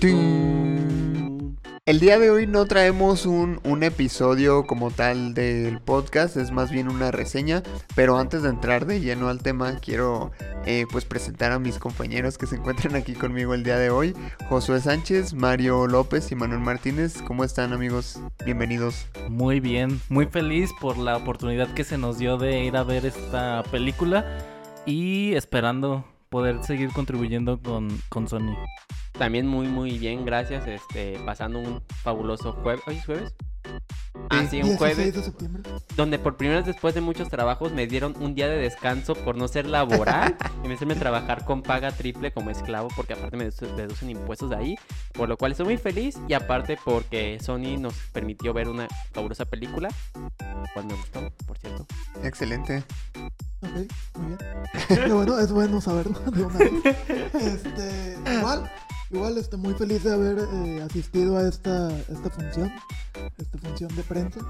Ding. El día de hoy no traemos un, episodio como tal del podcast, es más bien una reseña, pero antes de entrar de lleno al tema quiero eh, pues presentar a mis compañeros que se encuentran aquí conmigo el día de hoy, Josué Sánchez, Mario López y Manuel Martínez, ¿cómo están amigos? Bienvenidos. Muy bien, muy feliz por la oportunidad que se nos dio de ir a ver esta película y esperando poder seguir contribuyendo con, con Sony. También muy muy bien, gracias. Este, pasando un fabuloso jueves. ¿Hoy es jueves? Ah, sí, un 16 jueves. de septiembre. Donde por primera vez después de muchos trabajos me dieron un día de descanso por no ser laboral y me hicieron trabajar con paga triple como esclavo porque aparte me dedu- deducen impuestos de ahí. Por lo cual estoy muy feliz y aparte porque Sony nos permitió ver una fabulosa película. Cual me gustó, por cierto. Excelente. Ok, muy bien. Bueno, es bueno saberlo de una vez. Este, igual, igual estoy muy feliz de haber eh, asistido a esta, esta función, esta función de prensa.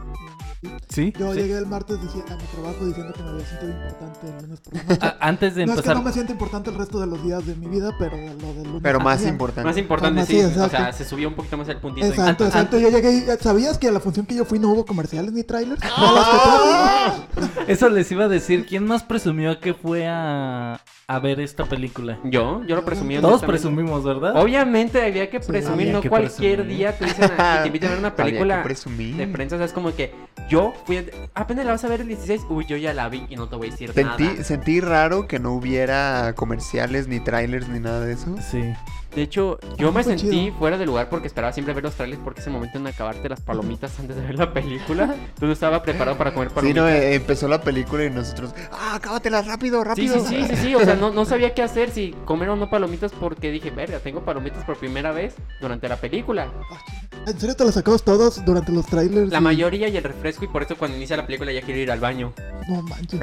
¿Sí? Yo Sí. llegué el martes dici- a mi trabajo diciendo que me había sentido importante el lunes por la noche. A- antes de no es que empezar, no me siento importante el resto de los días de mi vida, pero lo del lunes. Pero más importante. Más importante, Ah, sí. o sea, se subió un poquito más el puntito. Exacto, exacto. Yo llegué y ¿sabías que a la función que yo fui no hubo comerciales ni trailers? Fuiste. eso les iba a decir, ¿quién más presumió que fue a, a ver esta película? Yo, yo lo presumí. Todos presumimos, ¿verdad? Obviamente había que presumir, había no que cualquier presumir. día te dicen a- que te invitan a ver una Había que película presumir. de prensa, o sea, es como que yo fui, a- apenas la vas a ver el 16, uy, yo ya la vi y no te voy a decir Sentí, nada. sentí raro que no hubiera comerciales, ni trailers, ni nada de eso. Sí. De hecho, yo Ah, me sentí chido. fuera de lugar porque esperaba siempre ver los trailers porque es el momento en acabarte las palomitas antes de ver la película. Entonces no estaba preparado para comer Sí, palomitas. no, eh, empezó la película y nosotros, ah, acábatelas rápido, Sí, rápido. sí, sí, sí, sí, o sea, no, no sabía qué hacer, si comer o no palomitas porque dije, verga, tengo palomitas por primera vez durante la película. ¿En serio te los sacabas todos durante los trailers? La y- mayoría y el refresco y por eso cuando inicia la película ya quiero ir al baño. No manches.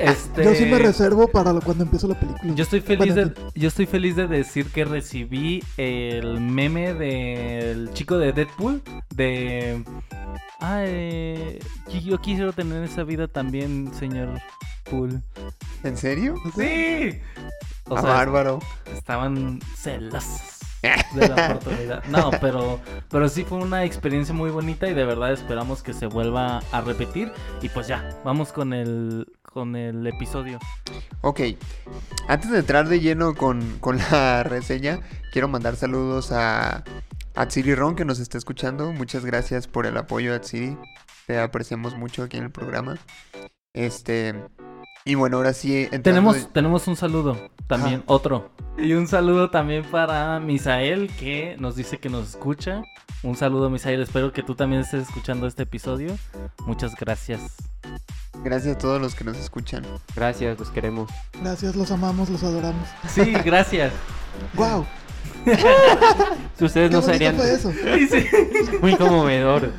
Este... Yo sí me reservo para lo- cuando empiezo la película. Yo estoy feliz Bueno, de, yo estoy feliz de decir que recibí el meme del chico de Deadpool de ay qui- yo quisiera tener esa vida también, señor Pool. ¿En serio? Sí. O Ah, sea, bárbaro. estaban celosos de la oportunidad. No, pero pero sí fue una experiencia muy bonita y de verdad esperamos que se vuelva a repetir y pues ya, vamos con el con el episodio. Ok, antes de entrar de lleno con, con la reseña, quiero mandar saludos a Atsiri Ron que nos está escuchando. Muchas gracias por el apoyo, Atsiri. Te apreciamos mucho aquí en el programa. Este, y bueno, ahora sí. Tenemos, de- tenemos un saludo también, Ajá. otro. Y un saludo también para Misael, que nos dice que nos escucha. Un saludo, Misael. Espero que tú también estés escuchando este episodio. Muchas gracias. Gracias a todos los que nos escuchan. Gracias, los queremos. Gracias, los amamos, los adoramos. Sí, gracias. ¡Wow! Si ustedes ¿Qué no serían fue eso? Sí, sí. muy conmovedor.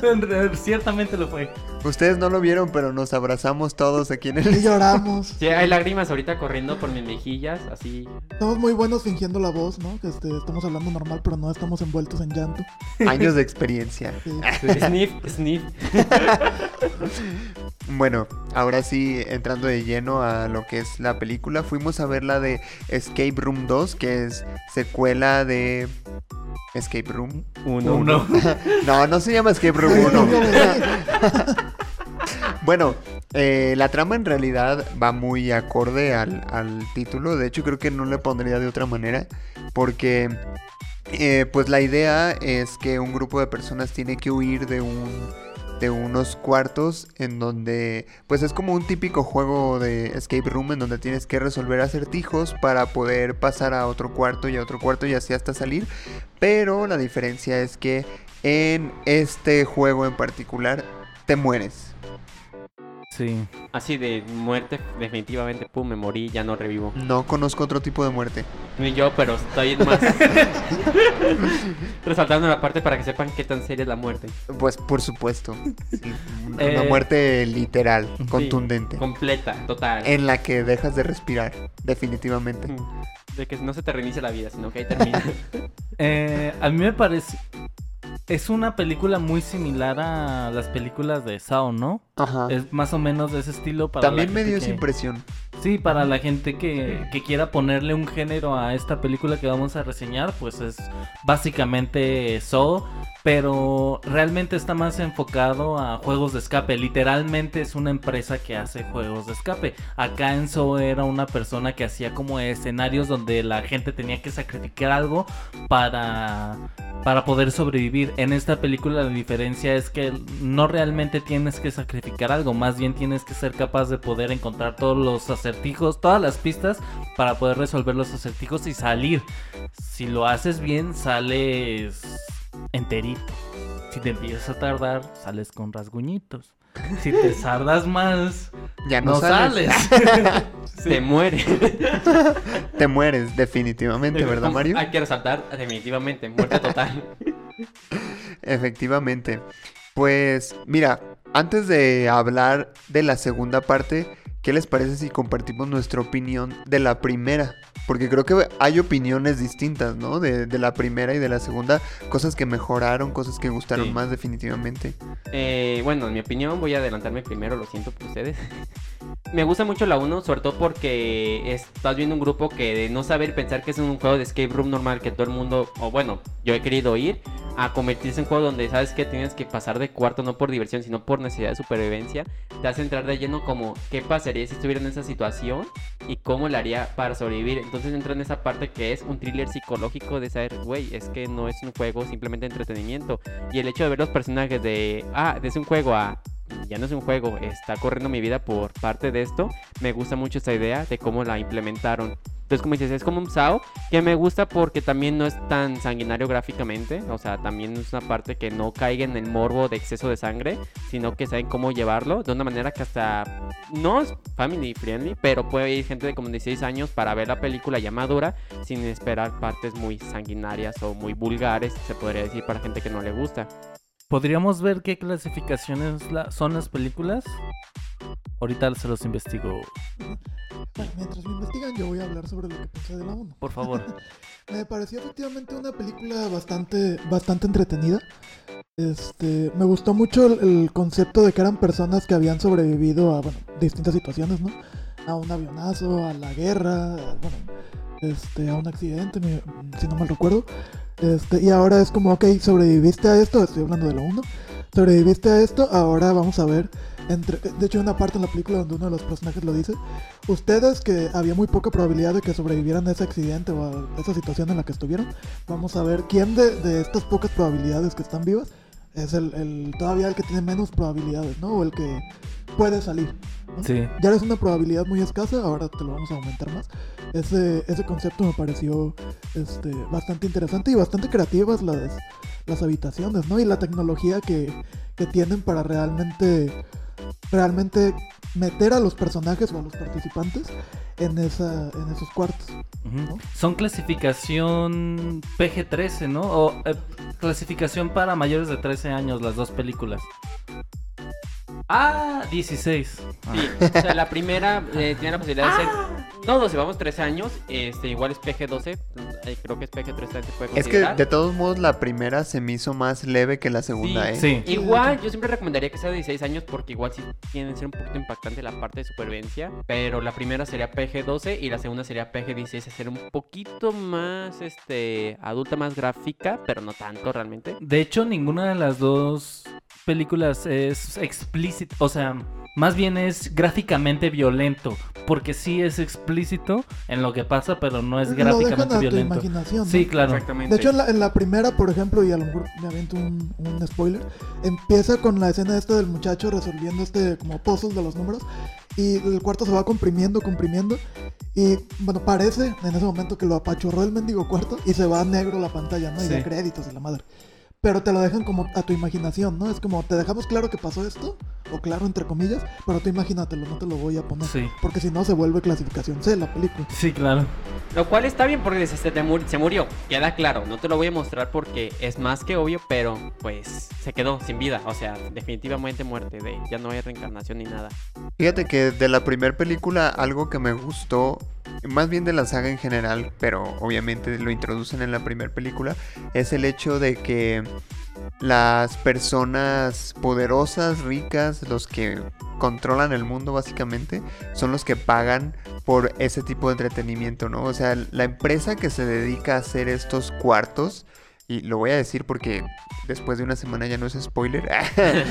Ciertamente lo fue. Ustedes no lo vieron, pero nos abrazamos todos aquí en Y el... lloramos. Sí, hay lágrimas ahorita corriendo por mis mejillas, así. Estamos muy buenos fingiendo la voz, ¿no? Que este, estamos hablando normal, pero no estamos envueltos en llanto. Años de experiencia. Sí. Sniff, sniff. Bueno, ahora sí, entrando de lleno a lo que es la película, fuimos a ver la de Escape Room 2, que es secuela de Escape Room. Uno. Uno. No, no se llama Escape Room 1. Bueno, eh, la trama en realidad va muy acorde al, al título. De hecho, creo que no le pondría de otra manera. Porque, eh, pues la idea es que un grupo de personas tiene que huir de un de unos cuartos en donde pues es como un típico juego de escape room en donde tienes que resolver acertijos para poder pasar a otro cuarto y a otro cuarto y así hasta salir pero la diferencia es que en este juego en particular, te mueres. Sí. Así de muerte, definitivamente, pum, me morí, ya no revivo. No conozco otro tipo de muerte. Ni yo, pero estoy más. Resaltando la parte para que sepan qué tan seria es la muerte. Pues por supuesto. Una Eh, muerte literal, Sí, contundente. completa, total. En la que dejas de respirar, definitivamente. Mm, De que no se te reinicia la vida, sino que ahí termina. Eh, a mí me parece. Es una película muy similar a las películas de Sao, ¿no? Ajá. Es más o menos de ese estilo para la También me dio esa que- impresión. Sí, para la gente que, que quiera ponerle un género a esta película que vamos a reseñar, pues es básicamente Saw, pero realmente está más enfocado a juegos de escape. Literalmente es una empresa que hace juegos de escape. Acá en Saw era una persona que hacía como escenarios donde la gente tenía que sacrificar algo para, para poder sobrevivir. En esta película la diferencia es que no realmente tienes que sacrificar algo, más bien tienes que ser capaz de poder encontrar todos los acertijos, todas las pistas para poder resolver los acertijos y salir. Si lo haces bien, sales enterito. Si te empiezas a tardar, sales con rasguñitos. Si te sardas más, Ya no, no, sales. sales. Se muere. Te mueres, definitivamente, ¿verdad, Mario? Hay que resaltar, definitivamente, muerte total. Efectivamente. Pues mira, antes de hablar de la segunda parte, ¿qué les parece si compartimos nuestra opinión de la primera? Porque creo que hay opiniones distintas, ¿no? De, de la primera y de la segunda. Cosas que mejoraron, cosas que gustaron Sí. más definitivamente. Eh, bueno, en mi opinión, voy a adelantarme primero, lo siento por ustedes. Me gusta mucho la 1, sobre todo porque estás viendo un grupo que de no saber pensar que es un juego de escape room normal que todo el mundo, o bueno, yo he querido ir, a convertirse en un juego donde sabes que tienes que pasar de cuarto no por diversión, sino por necesidad de supervivencia, te hace entrar de lleno como qué pasaría si estuviera en esa situación y cómo le haría para sobrevivir. Entonces entra en esa parte que es un thriller psicológico de saber, güey, es que no es un juego simplemente entretenimiento. Y el hecho de ver los personajes de, ah, es un juego a, ya no es un juego, está corriendo mi vida por parte de esto, me gusta mucho esta idea de cómo la implementaron. Entonces, como dices, es como un SAO que me gusta porque también no es tan sanguinario gráficamente. O sea, también es una parte que no caiga en el morbo de exceso de sangre, sino que saben cómo llevarlo de una manera que hasta no es family friendly, pero puede ir gente de como 16 años para ver la película ya madura sin esperar partes muy sanguinarias o muy vulgares, se podría decir, para gente que no le gusta. ¿Podríamos ver qué clasificaciones la- son las películas? Ahorita se los investigo, Bueno, mientras me investigan, yo voy a hablar sobre lo que pensé de la 1. por favor. Me pareció efectivamente una película bastante, bastante entretenida. Este, me gustó mucho el, el concepto de que eran personas que habían sobrevivido a bueno, distintas situaciones, ¿no? A un avionazo, a la guerra, a, bueno, este, a un accidente, me- si no mal recuerdo. Este, y ahora es como, ok, sobreviviste a esto, estoy hablando de lo uno. Sobreviviste a esto, ahora vamos a ver. Entre, de hecho, hay una parte en la película donde uno de los personajes lo dice. Ustedes que había muy poca probabilidad de que sobrevivieran a ese accidente o a esa situación en la que estuvieron, vamos a ver quién de, de estas pocas probabilidades que están vivas es el, el- todavía el que tiene menos probabilidades, ¿no? O el que puede salir. ¿No? Sí. Ya eres una probabilidad muy escasa, ahora te lo vamos a aumentar más. Ese, ese concepto me pareció este, bastante interesante y bastante creativas las, las habitaciones, ¿no? Y la tecnología que, que tienen para realmente, realmente meter a los personajes o a los participantes en, esa, en esos cuartos. Son clasificación PG-13, ¿no? O eh, clasificación para mayores de 13 años, las dos películas. Ah, 16. Ah. Sí, o sea, la primera eh, tiene la posibilidad de ser. No, 12, vamos 13 años. Este, igual es PG-12. eh, creo que es PG-13, se puede Es que considerar. de todos modos la primera se me hizo más leve que la segunda, ¿eh? Sí. Igual, yo siempre recomendaría que sea de 16 años porque igual sí tiene que ser un poquito impactante la parte de supervivencia. Pero la primera sería PG-12 y la segunda sería PG-16, ser un poquito más este adulta, más gráfica, pero no tanto realmente. De hecho, ninguna de las dos películas es explícito, o sea, más bien es gráficamente violento, porque sí es explícito en lo que pasa, pero no es Lo dejan gráficamente tu violento. imaginación. ¿no? Sí, claro. Exactamente. De hecho, en la, en la primera, por ejemplo, y a lo mejor me aviento un, un spoiler, empieza con la escena esta del muchacho resolviendo este como puzzle de los números y el cuarto se va comprimiendo, comprimiendo y bueno, parece en ese momento que lo apachurró el mendigo cuarto y se va a negro la pantalla, ¿no? Y Sí. de créditos y la madre. Pero te lo dejan como a tu imaginación, ¿no? Es como, te dejamos claro que pasó esto, o claro entre comillas, pero tú imagínatelo, no te lo voy a poner. Sí. Porque si no se vuelve clasificación C la película. Sí, claro. Lo cual está bien porque se, te se murió. Queda claro. No te lo voy a mostrar porque es más que obvio, pero pues se quedó sin vida. O sea, definitivamente muerte. De, ya no hay reencarnación ni nada. Fíjate que de la primera película algo que me gustó, más bien de la saga en general, pero obviamente lo introducen en la primera película, es el hecho de que las personas poderosas, ricas, los que controlan el mundo básicamente, son los que pagan por ese tipo de entretenimiento, ¿no? O sea, la empresa que se dedica a hacer estos cuartos, y lo voy a decir porque después de una semana ya no es spoiler,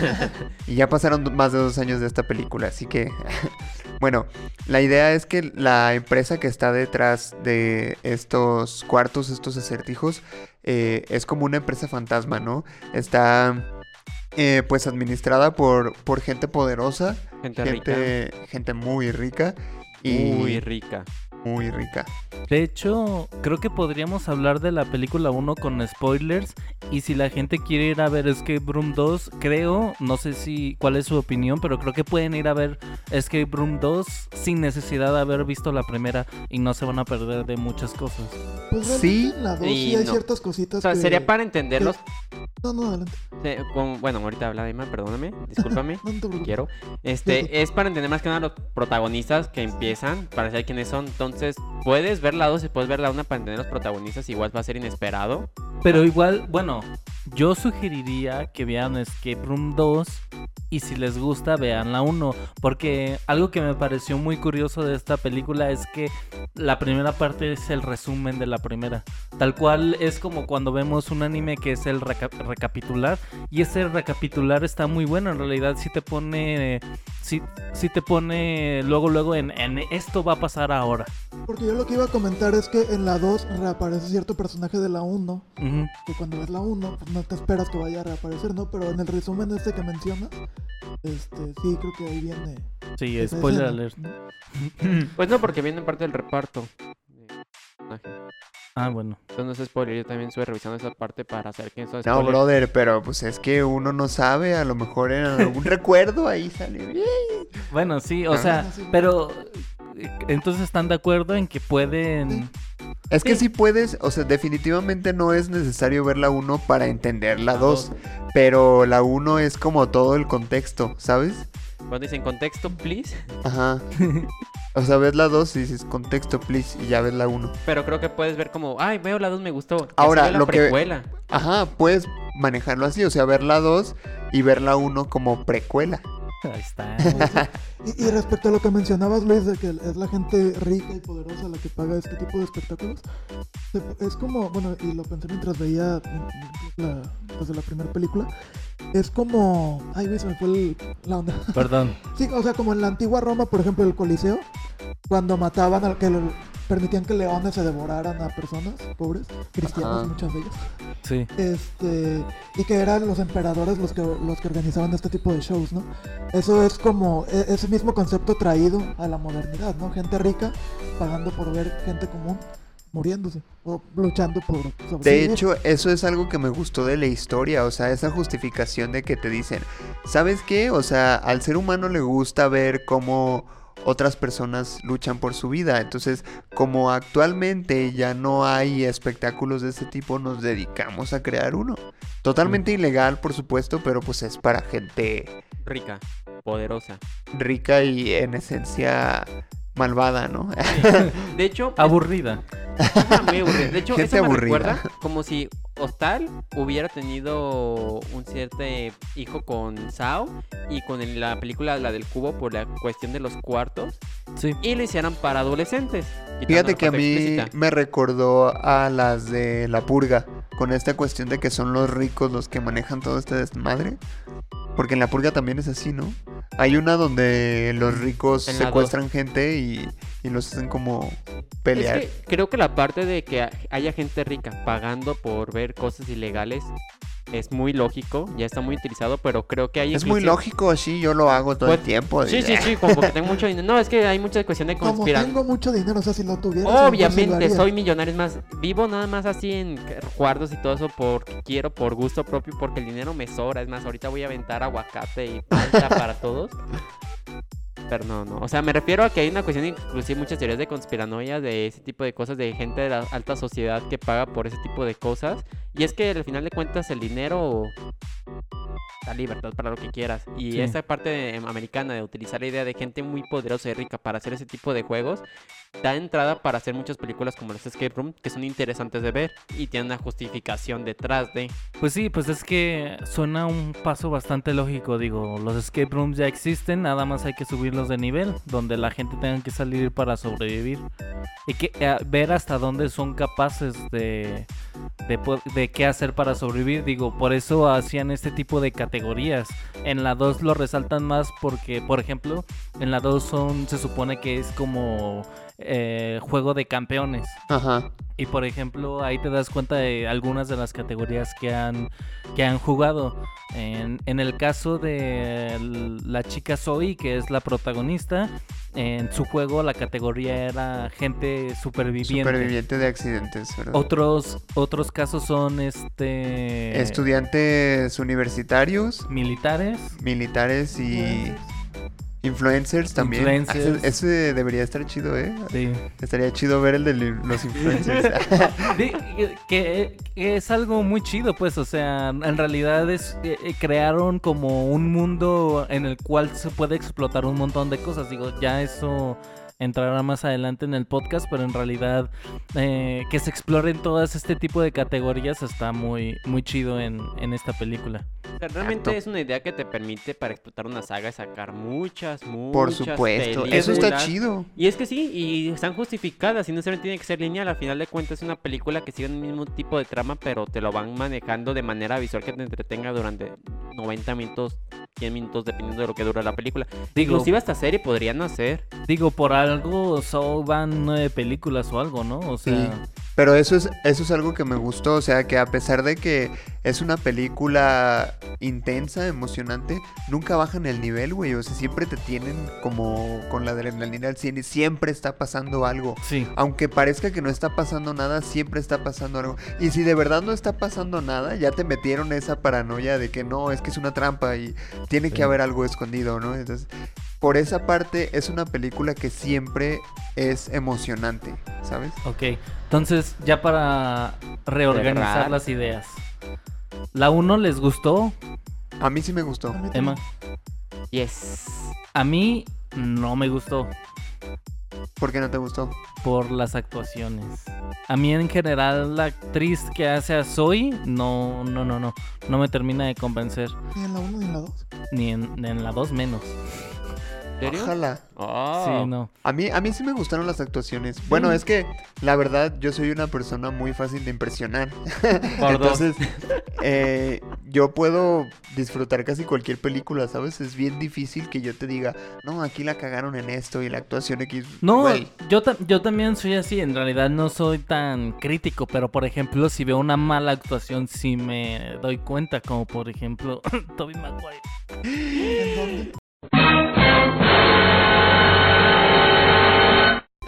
y ya pasaron más de dos años de esta película, así que, bueno, la idea es que la empresa que está detrás de estos cuartos, estos acertijos, eh, es como una empresa fantasma, ¿no? Está eh, pues administrada por, por gente poderosa, Gente, rica. gente, gente muy rica. Y Muy rica. Muy rica. De hecho, creo que podríamos hablar de la película 1 con spoilers. Y si la gente quiere ir a ver Escape Room 2, creo, no sé si cuál es su opinión, pero creo que pueden ir a ver Escape Room 2 sin necesidad de haber visto la primera y no se van a perder de muchas cosas. Pues Sí. la 2 Y sí hay no. ciertas O cositas sea, que- sería para entenderlos. No, no, adelante. con- bueno, ahorita habla Emma, perdóname. Discúlpame. No, quiero. Este, es para entender más que nada los protagonistas que empiezan, para saber quiénes son. Entonces, puedes ver la 2 y puedes ver la 1 para entender los protagonistas. Igual va a ser inesperado. Pero igual, bueno, yo sugeriría que vean Escape Room 2 y si les gusta vean la 1, porque algo que me pareció muy curioso de esta película es que la primera parte es el resumen de la primera. Tal cual es como cuando vemos un anime que es el reca- recapitular y ese recapitular está muy bueno, en realidad sí te pone sí, sí te pone luego luego en, en esto va a pasar ahora. Porque yo lo que iba a comentar es que en la 2 reaparece cierto personaje de la 1, Ujú. que cuando ves la 1, pues no te esperas que vaya a reaparecer, ¿no? Pero en el resumen este que mencionas, este, sí, creo que ahí viene. Sí, esa spoiler escena, alert. Pues no, porque viene parte del reparto. de personaje. Ah, bueno. Entonces no spoiler, yo también estuve revisando esa parte para saber quién son No, brother, pero pues es que uno no sabe, a lo mejor en algún recuerdo ahí sale. Bueno, sí, o Ah. sea, pero eh, entonces están de acuerdo en que pueden Es que Sí. sí puedes, o sea, definitivamente no es necesario ver la 1 para entender la La 2, dos. pero la 1 es como todo el contexto, ¿sabes? Cuando dicen contexto, please. Ajá. O sea, ves la 2 y dices contexto, please, y ya ves la 1. Pero creo que puedes ver como, ay, veo la 2, me gustó. Ahora, la lo que- precuela. Ajá, puedes manejarlo así, o sea, ver la 2 y ver la 1 como precuela. Ahí está. Y, y respecto a lo que mencionabas, Luis, de que es la gente rica y poderosa la que paga este tipo de espectáculos, es como, bueno, y lo pensé mientras veía mm, la, desde la primera película, es como, ay, güey, se me fue el- la onda. Perdón. Sí, o sea, como en la antigua Roma, por ejemplo, el Coliseo, cuando mataban al que lo- permitían que leones se devoraran a personas pobres, cristianos, Ajá. muchas de ellas, Sí. este, y que eran los emperadores los que, los que organizaban este tipo de shows, ¿no? Eso es como e- ese mismo concepto traído a la modernidad, ¿no? Gente rica pagando por ver gente común muriéndose o luchando por De sobrevivir. hecho, eso es algo que me gustó de la historia, o sea, esa justificación de que te dicen, ¿sabes qué? O sea, al ser humano le gusta ver cómo otras personas luchan por su vida, entonces, como actualmente ya no hay espectáculos de ese tipo, nos dedicamos a crear uno. Totalmente ilegal, por supuesto, pero pues es para gente Rica, poderosa. rica y en esencia malvada, ¿no? De hecho, Aburrida. Ajá, muy aburrido. De hecho, Gente eso me aburrida. recuerda como si Hostal hubiera tenido un cierto hijo con Sao y con el- la película la del cubo por la cuestión de los cuartos Sí. y lo hicieran para adolescentes. Fíjate que a mí explícita. me recordó a las de La Purga, con esta cuestión de que son los ricos los que manejan todo este desmadre. Porque en La Purga también es así, ¿no? Hay una donde los ricos secuestran gente y, y los hacen como pelear. Es que creo que la parte de que haya gente rica pagando por ver cosas ilegales es muy lógico, ya está muy utilizado, pero creo que hay Es muy lógico, sí, yo lo hago todo el tiempo. Sí, sí, sí, como que tengo mucho dinero. No, es que hay mucha cuestión de Como conspiración. tengo mucho dinero, o sea, si lo tuviera. Obviamente soy millonario, es más, vivo nada más así en cuartos y todo eso porque quiero, por gusto propio, porque el dinero me sobra. Es más, ahorita voy a aventar aguacate y palta para todos. Pero no, no. O sea, me refiero a que hay una cuestión, inclusive muchas teorías de conspiranoia de ese tipo de cosas, de gente de la alta sociedad que paga por ese tipo de cosas. Y es que al final de cuentas el dinero da libertad para lo que quieras. Y Sí. esa parte em, americana de utilizar la idea de gente muy poderosa y rica para hacer ese tipo de juegos, da entrada para hacer muchas películas como las Escape Room, que son interesantes de ver y tienen una justificación detrás de... Pues sí, pues es que suena un paso bastante lógico. Digo, los escape rooms ya existen, nada más hay que subirlos de nivel, donde la gente tenga que salir para sobrevivir. Y que eh, ver hasta dónde son capaces de, de, de qué hacer para sobrevivir. Digo, por eso hacían este tipo de categorías. En la 2 lo resaltan más porque, por ejemplo, en la 2 son, se supone que es como eh, juego de campeones. Ajá. Y por ejemplo, ahí te das cuenta de algunas de las categorías que han, que han jugado. En, en el caso de la chica Zoe, que es la protagonista, en su juego la categoría era gente superviviente. Superviviente de accidentes, ¿verdad? Otros, otros casos son este Estudiantes universitarios, militares. militares y influencers también. Influencers. Ah, Ese, ese debería estar chido, ¿eh? Sí. Estaría chido ver el de los influencers. Que es algo muy chido, pues, o sea, en realidad es eh, eh, crearon como un mundo en el cual se puede explotar un montón de cosas. Digo, ya eso entrará más adelante en el podcast, pero en realidad eh, que se exploren todas este tipo de categorías está muy, muy chido en, en esta película. O sea, realmente Exacto. es una idea que te permite para explotar una saga y sacar muchas, muchas Por supuesto. Eso está chido. Y es que sí, y están justificadas, y no necesariamente tiene que ser lineal. Al final de cuentas es una película que sigue el mismo tipo de trama, pero te lo van manejando de manera visual que te entretenga durante 90 minutos, 100 minutos, dependiendo de lo que dura la película. Digo, Inclusive hasta serie podrían hacer. digo, por algo Soul van nueve películas o algo, ¿no? O sea, Sí. Pero eso es, eso es algo que me gustó, o sea, que a pesar de que es una película intensa, emocionante, nunca bajan el nivel, güey, o sea, siempre te tienen como con la adrenalina al 100 y siempre está pasando algo. sí. Aunque parezca que no está pasando nada, siempre está pasando algo. Y si de verdad no está pasando nada, ya te metieron esa paranoia de que no, es que es una trampa y tiene que haber algo escondido, ¿no? Entonces, por esa parte es una película que siempre es emocionante, ¿sabes? Ok, entonces ya para reorganizar las ideas. La 1 les gustó, A mí sí me gustó. Emma. Yes. A mí no me gustó ¿Por qué no te gustó? por las actuaciones. A mí en general la actriz que hace a Zoe no, no, no, no, no me termina de convencer. Ni en la 1 ni en la 2. Ni en, en la 2 menos. ¿En serio? Ojalá. Oh. Sí, no. A mí, a mí sí me gustaron las actuaciones. Bueno, es que la verdad yo soy una persona muy fácil de impresionar. Entonces, eh, yo puedo disfrutar casi cualquier película, ¿sabes? Es bien difícil que yo te diga, no, aquí la cagaron en esto y la actuación X. No, Güey, yo, ta- yo también soy así, en realidad no soy tan crítico, pero por ejemplo, si veo una mala actuación, sí me doy cuenta, como por ejemplo, Tobey Maguire. ¿En dónde?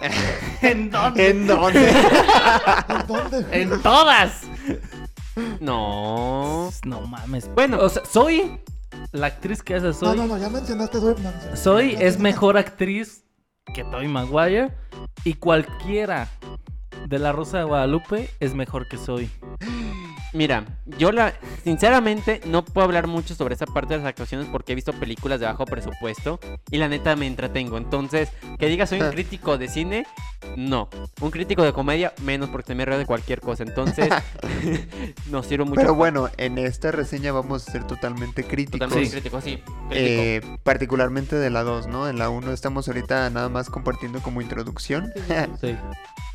¿En dónde? ¿En dónde? ¿En dónde? ¡En todas! No. No mames. Bueno. o sea, soy la actriz que hace No, Soy. no, no, ya mencionaste Soy. no, no, Soy ya es mejor actriz que Tobey Maguire y cualquiera de la Rosa de Guadalupe es mejor que Soy. Mira, yo la sinceramente no puedo hablar mucho sobre esa parte de las actuaciones porque he visto películas de bajo presupuesto y la neta me entretengo. Entonces, que diga soy un crítico de cine, no. Un crítico de comedia, menos porque me río de cualquier cosa. Entonces, no sirvo mucho. Pero bueno, en esta reseña vamos a ser totalmente críticos. Totalmente Sí. crítico, sí. crítico. eh, particularmente de la 2, ¿no? En la 1 estamos ahorita nada más compartiendo como introducción. Sí.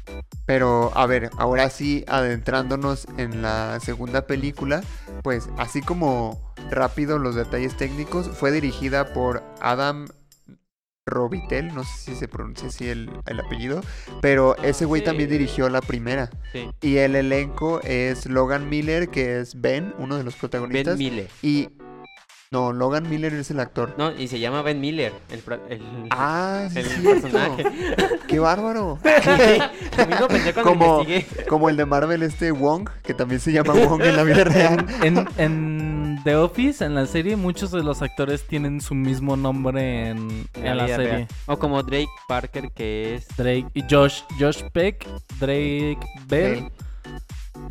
Pero a ver, ahora sí, adentrándonos en la segunda película, pues así como rápido los detalles técnicos, fue dirigida por Adam Robitel, no sé si se pronuncia así el, el apellido, pero ese güey sí. también dirigió la primera. Sí. Y el elenco es Logan Miller, que es Ben, uno de los Ben protagonistas. Miller. y... No, Logan Miller es el actor. No, y se llama Ben Miller, el, el, Ah, sí, el cierto. personaje. ¡Qué bárbaro! Lo mismo pensé cuando Como, el de Marvel este Wong, que también se llama Wong en la vida real. En, en The Office, en la serie, muchos de los actores tienen su mismo nombre en, en la serie. real. O como Drake Parker, que es. Drake y Josh, Josh Peck, Drake Bell,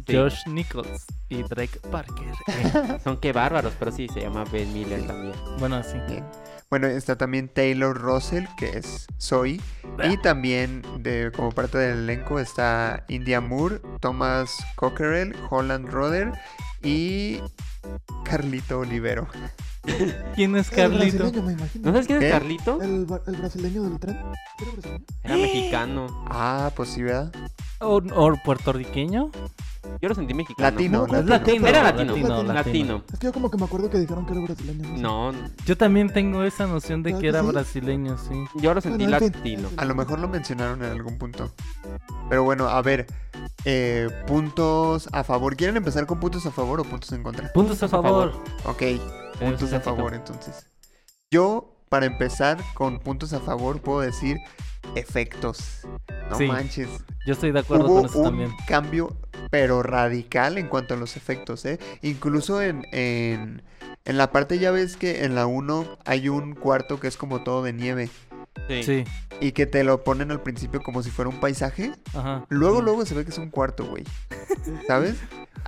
Sí. Josh Nichols y Drake Parker. Eh, Son que bárbaros, pero sí, se llama Ben Miller también. bueno, así. Bien. Bueno, está también Taylor Russell, que es Zoe. Y también, de, como parte del elenco, está India Moore, Thomas Cockerell, Holland Roder y Carlito Olivero. ¿Quién es El Carlito? brasileño, me imagino. ¿No sabes quién ¿Qué? es Carlito? El, el brasileño del tren. ¿Sí era brasileño? Era mexicano. Ah, pues sí, ¿verdad? ¿O, o puertorriqueño? Yo lo sentí mexicano. Latino, No, latino. latino. Era latino. latino, Latino. Es que yo como que me acuerdo que dijeron que era brasileño. sé. No, Yo también tengo esa noción de ¿Verdad que era sí? brasileño, sí. yo lo sentí Bueno, latino. A lo mejor lo mencionaron en algún punto. Pero bueno, a ver. eh, puntos a favor. ¿Quieren empezar con puntos a favor o puntos en contra? Puntos a favor. Ok, puntos a favor entonces. Yo, para empezar con puntos a favor, puedo decir efectos. No Sí, manches. Yo estoy de acuerdo Hubo con eso un también. cambio, pero radical en cuanto a los efectos, ¿eh? Incluso en, en, en la parte, ya ves que en la 1 hay un cuarto que es como todo de nieve. Sí. Sí, Y que te lo ponen al principio como si fuera un paisaje. ajá. Luego, luego se ve que es un cuarto, güey. ¿Sabes?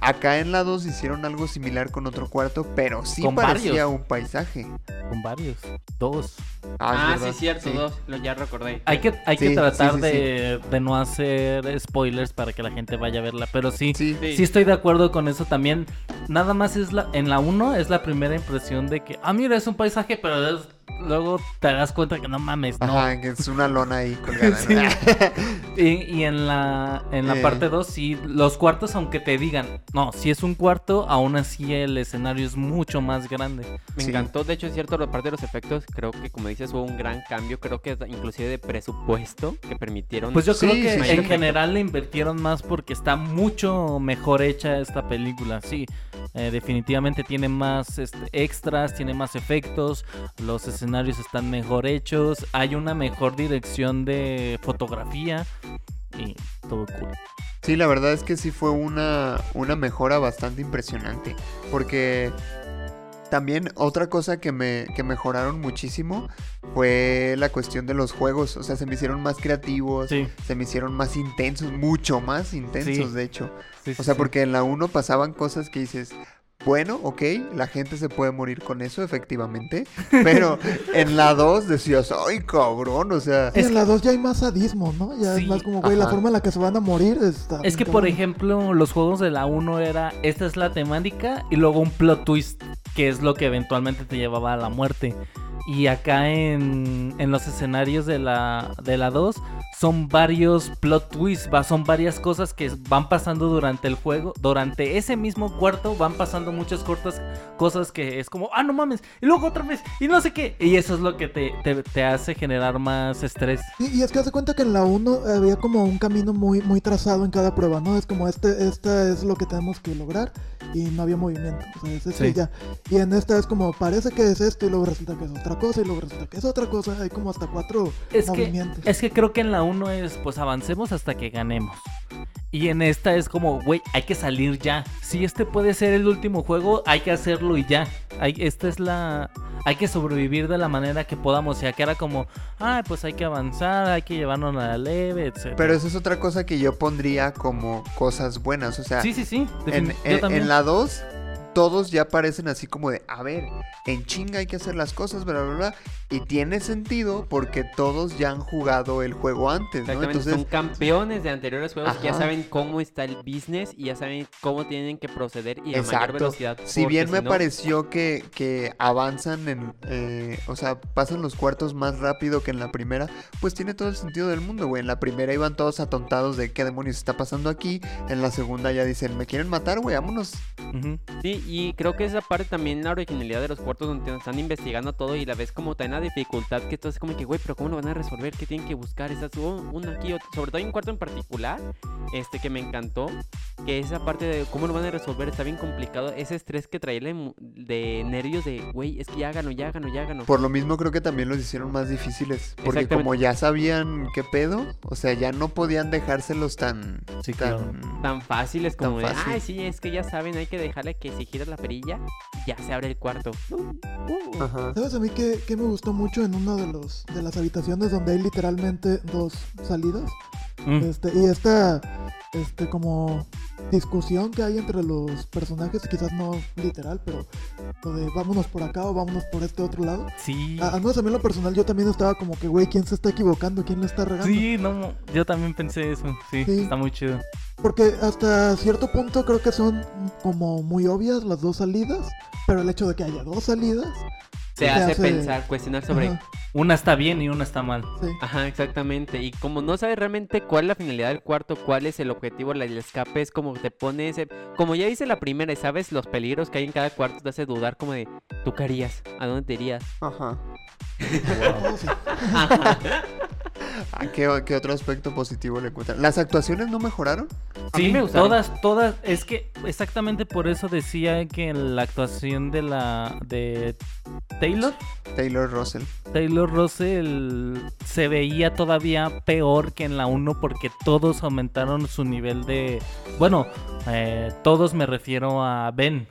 Acá en la 2 hicieron algo similar con otro cuarto, pero sí Con parecía varios. un paisaje. Con varios. Dos. Ah, es sí, cierto, sí. dos. Lo, ya recordé. Hay que, hay Sí, que tratar sí, sí, de, de no hacer spoilers para que la gente vaya a verla. Pero sí, sí, Sí, Sí. estoy de acuerdo con eso también. Nada más es la, en la 1 es la primera impresión de que, ah, mira, es un paisaje, pero es- luego te das cuenta que no mames, no. Ajá, que es una lona ahí colgada. Sí. Y, y en la, en la Eh. parte 2, sí, los cuartos, aunque te digan, no, si es un cuarto, aún así el escenario es mucho más grande. Me Sí. encantó, de hecho, es cierto, la parte de los efectos, creo que como dices hubo un gran cambio, creo que inclusive de presupuesto que permitieron... Pues yo Sí, creo que sí, en sí. general le invirtieron más porque está mucho mejor hecha esta película. Sí, eh, definitivamente tiene más este, extras, tiene más efectos, los escenarios están mejor hechos, hay una mejor dirección de fotografía y todo cool. Sí, la verdad es que sí fue una, una mejora bastante impresionante. Porque también otra cosa que me que mejoraron muchísimo fue la cuestión de los juegos. O sea, se me hicieron más creativos, Sí, se me hicieron más intensos, mucho más intensos, Sí. de hecho. sí, O sea, porque en la 1 pasaban cosas que dices, bueno, ok, la gente se puede morir con eso, efectivamente. Pero en la 2 decías, ay, cabrón, o sea. Y Es en la 2 ya hay más sadismo, ¿no? Ya Sí, es más como, güey, la forma en la que se van a morir está... Es que, por ejemplo, los juegos de la 1 era, esta es la temática y luego un plot twist, que es lo que eventualmente te llevaba a la muerte. Y acá en, en los escenarios de la, de la 2 son varios plot twists, va, son varias cosas que van pasando durante el juego. Durante ese mismo cuarto van pasando muchas cortas cosas que es como, ah, no mames, y luego otra vez, y no sé qué. Y eso es lo que te, te, te hace generar más estrés. Y, y es que hace cuenta que en la 1 había como un camino muy, muy trazado en cada prueba, ¿no? Es como, este, esta es lo que tenemos que lograr y no había movimiento. O sea, es eso y Sí. ya. Y en esta es como, parece que es esto y luego resulta que es otra cosa y luego resulta que es otra cosa. Hay como hasta cuatro Es que, es que creo que en la 1 es, pues avancemos hasta que ganemos. Y en esta es como, güey, hay que salir ya. Si este puede ser el último juego, hay que hacerlo y ya. Hay, esta es la... Hay que sobrevivir de la manera que podamos. Ya que era como, ah, pues hay que avanzar, hay que llevarnos a la leve, etc. Pero eso es otra cosa que yo pondría como cosas buenas. O sea, Sí, sí, sí. en, en- en la 2, todos ya parecen así como de, a ver, en chinga hay que hacer las cosas, bla, bla, bla. Y tiene sentido porque todos ya han jugado el juego antes, ¿no? Entonces, son campeones de anteriores juegos que ya saben cómo está el business y ya saben cómo tienen que proceder y a mayor Exacto. velocidad. Si bien me no- pareció que, que avanzan en, eh, o sea, pasan los cuartos más rápido que en la primera, pues tiene todo el sentido del mundo, güey. En la primera iban todos atontados de qué demonios está pasando aquí. En la segunda ya dicen, ¿me quieren matar, güey? Vámonos. Sí, y creo que esa parte también la originalidad de los cuartos donde están investigando todo y la ves como tan la dificultad que tú es como que, güey, pero ¿cómo lo van a resolver? ¿Qué tienen que buscar? Esas, oh, una aquí, otra. sobre todo hay un cuarto en particular, este que me encantó, que esa parte de cómo lo van a resolver está bien complicado, ese estrés que trae de nervios de, güey, es que ya háganlo, ya háganlo, ya háganlo. Por lo mismo creo que también los hicieron más difíciles, porque como ya sabían qué pedo, o sea, ya no podían dejárselos tan... Sí, tan... claro. Tan fáciles Tan como de, fácil. ay, sí, es que ya saben, hay que dejarle que si giras la perilla, ya se abre el cuarto. Uh, uh. Ajá. ¿Sabes a mí qué, qué me gustó mucho en una de los de las habitaciones donde hay literalmente dos salidas? Mm. Este, y esta este como discusión que hay entre los personajes, quizás no literal, pero lo de vámonos por acá o vámonos por este otro lado. Sí. A- Al menos a mí en lo personal yo también estaba como que, güey, ¿quién se está equivocando? ¿Quién le está regando? Sí, no, yo también pensé eso. Sí, Sí. está muy chido. Porque hasta cierto punto creo que son como muy obvias las dos salidas, pero el hecho de que haya dos salidas, Se te hace hace- pensar, cuestionar sobre, Ajá, Una está bien y una está mal. sí. Ajá, exactamente. Y como no sabes realmente cuál es la finalidad del cuarto, cuál es el objetivo, la- el escape, es como te pone ese... Como ya dice la primera y sabes los peligros que hay en cada cuarto, te hace dudar como de, ¿tú qué harías? ¿A dónde te irías? Ajá. Sí. Ah, ¿qué, qué otro aspecto positivo le encuentran? ¿Las actuaciones no mejoraron? A mí Sí, me gustaron. todas, todas, es que exactamente por eso decía que la actuación de la de Taylor, Taylor Russell. Taylor Russell se veía todavía peor que en la 1 porque todos aumentaron su nivel de, bueno, eh, todos me refiero a Ben.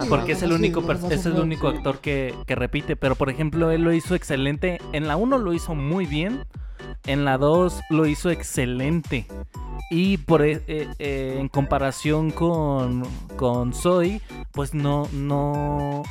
Sí, Porque es el único, es el único actor que, que repite. Pero por ejemplo, él lo hizo excelente. En la 1 lo hizo muy bien. En la 2 lo hizo excelente. Y por e- eh, eh, en comparación con, con Zoe, pues no, no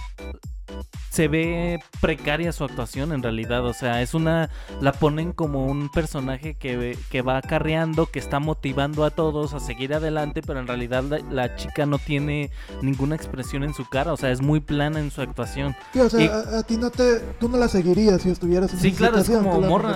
se ve precaria su actuación en realidad. O sea, es una. La ponen como un personaje que, que va acarreando, que está motivando a todos a seguir adelante, pero en realidad la, la chica no tiene ninguna expresión en su cara. O sea, es muy plana en su actuación. Sí, o sea, Y- a, a ti no te, tú no la seguirías si estuvieras en Sí, claro, es situación, como morra.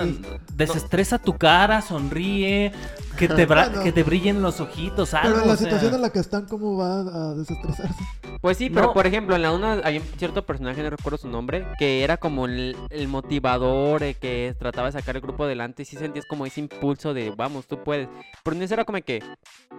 Desestresa tu cara, sonríe, que te, bra- Bueno. que te brillen los ojitos, Pero algo. en la o sea. situación en la que están, ¿cómo va a desestresarse? Pues sí, pero No. por ejemplo, en la una hay un cierto personaje, no recuerdo su nombre, que era como el, el motivador, eh, que trataba de sacar el grupo adelante y sí sentías como ese impulso de, vamos, tú puedes. Pero eso era como que,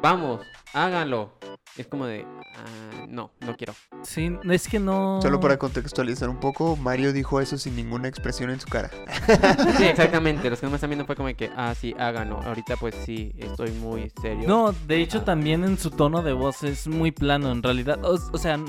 vamos, háganlo. Es como de, "Ah, no, no quiero. Sí, es que no. Solo para contextualizar un poco, Mario dijo eso sin ninguna expresión en su cara. Sí, exactamente. Los que no me están viendo fue como que, ah, sí, háganlo. Ahorita pues sí, estoy muy serio. No, de hecho también en su tono de voz es muy plano en realidad. O, o sea,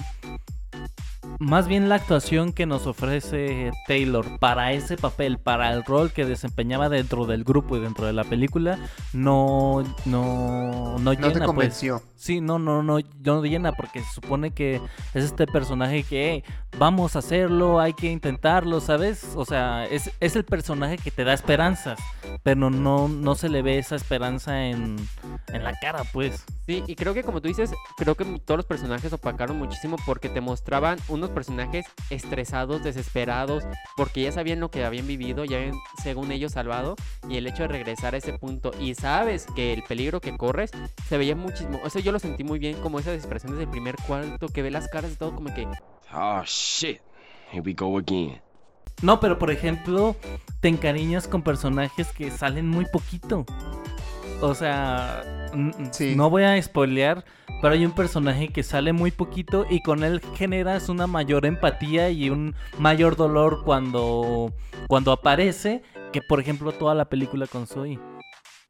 más bien la actuación que nos ofrece Taylor para ese papel, para el rol que desempeñaba dentro del grupo y dentro de la película, no, no, no No llena te pues. convenció. Sí, no, no, no, no llena porque se supone que es este personaje que "Hey, vamos a hacerlo, hay que intentarlo, ¿sabes? O sea, es, es el personaje que te da esperanzas, pero no, no se le ve esa esperanza en, en la cara, pues. Sí, y creo que como tú dices, creo que todos los personajes opacaron muchísimo porque te mostraban unos personajes estresados, desesperados, porque ya sabían lo que habían vivido, ya habían, según ellos, salvado, y el hecho de regresar a ese punto, y sabes que el peligro que corres, se veía muchísimo, o sea, yo lo sentí muy bien, como esas expresiones del primer cuarto, que ve las caras de todo como que, Oh shit. Here we go again. No, pero por ejemplo, te encariñas con personajes que salen muy poquito. O sea, Sí. no voy a spoilear, pero hay un personaje que sale muy poquito y con él generas una mayor empatía y un mayor dolor cuando, cuando aparece que por ejemplo toda la película con Zoe.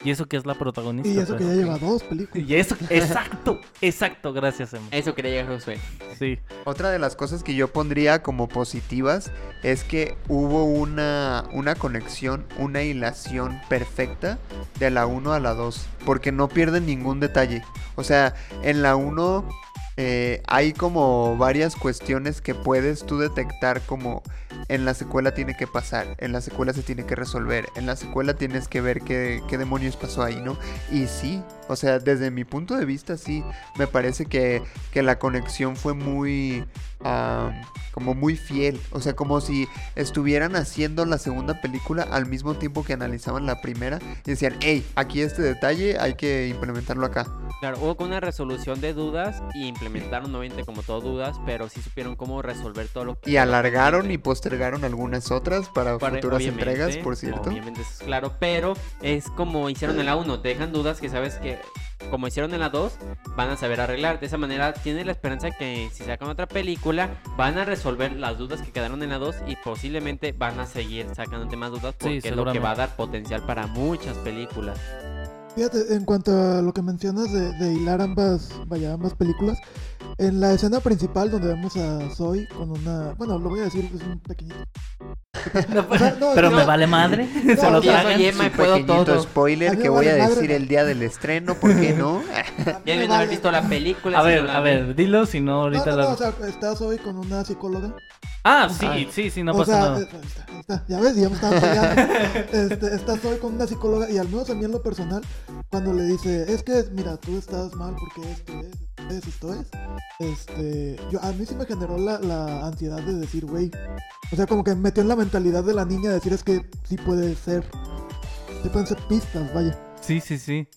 Y eso que es la protagonista. Y eso que pues. ya lleva dos películas. Y eso, exacto, exacto, gracias, Emma. eso quería llegar Josué. Sí. Otra de las cosas que yo pondría como positivas es que hubo una, una conexión, una hilación perfecta de la 1 a la 2, porque no pierden ningún detalle. O sea, en la 1 eh, hay como varias cuestiones que puedes tú detectar como en la secuela tiene que pasar, en la secuela se tiene que resolver, en la secuela tienes que ver qué, qué demonios pasó ahí, ¿no? Y sí, o sea, desde mi punto de vista sí, me parece que, que la conexión fue muy... ah, como muy fiel, o sea, como si estuvieran haciendo la segunda película al mismo tiempo que analizaban la primera y decían, hey, aquí este detalle hay que implementarlo acá. Claro, hubo una resolución de dudas y implementaron, obviamente, como todo dudas, pero sí supieron cómo resolver todo lo que. Y alargaron y postergaron algunas otras para, Para- futuras entregas, por cierto. Obviamente, eso es claro, pero es como hicieron en la 1, te dejan dudas que sabes que, como hicieron en la 2, van a saber arreglar. De esa manera, tienes la esperanza que si sacan otra película, van a resolver las dudas que quedaron en la 2 y posiblemente van a seguir sacándote más dudas porque es lo que va a dar potencial para muchas películas. Fíjate, en cuanto a lo que mencionas de, de hilar ambas, vaya, ambas películas, en la escena principal donde vemos a Zoe con una, bueno, lo voy a decir, es un pequeñito. O sea, no, Pero no, me vale madre. Se No, lo tragan. y Un puedo pequeñito todo. spoiler que me voy a decir no. el día del estreno, ¿por qué no? Ya me no haber visto la película. A ver, no la a ver, dilo, si no No, ahorita no, la... no, o sea, está Zoe con una psicóloga. Ah, sí, sí, sí, no o pasa sea, nada. eh, está, está, ya ves, ya me estaba peleando. este, está Zoe con una psicóloga y al menos a mí en lo personal, cuando le dice, es que, mira, tú estás mal porque esto es, es, esto es, este, yo, a mí sí me generó la, la ansiedad de decir, güey, o sea, como que me metió en la mentalidad de la niña de decir, es que sí puede ser, sí pueden ser pistas, vaya. Sí, sí, sí.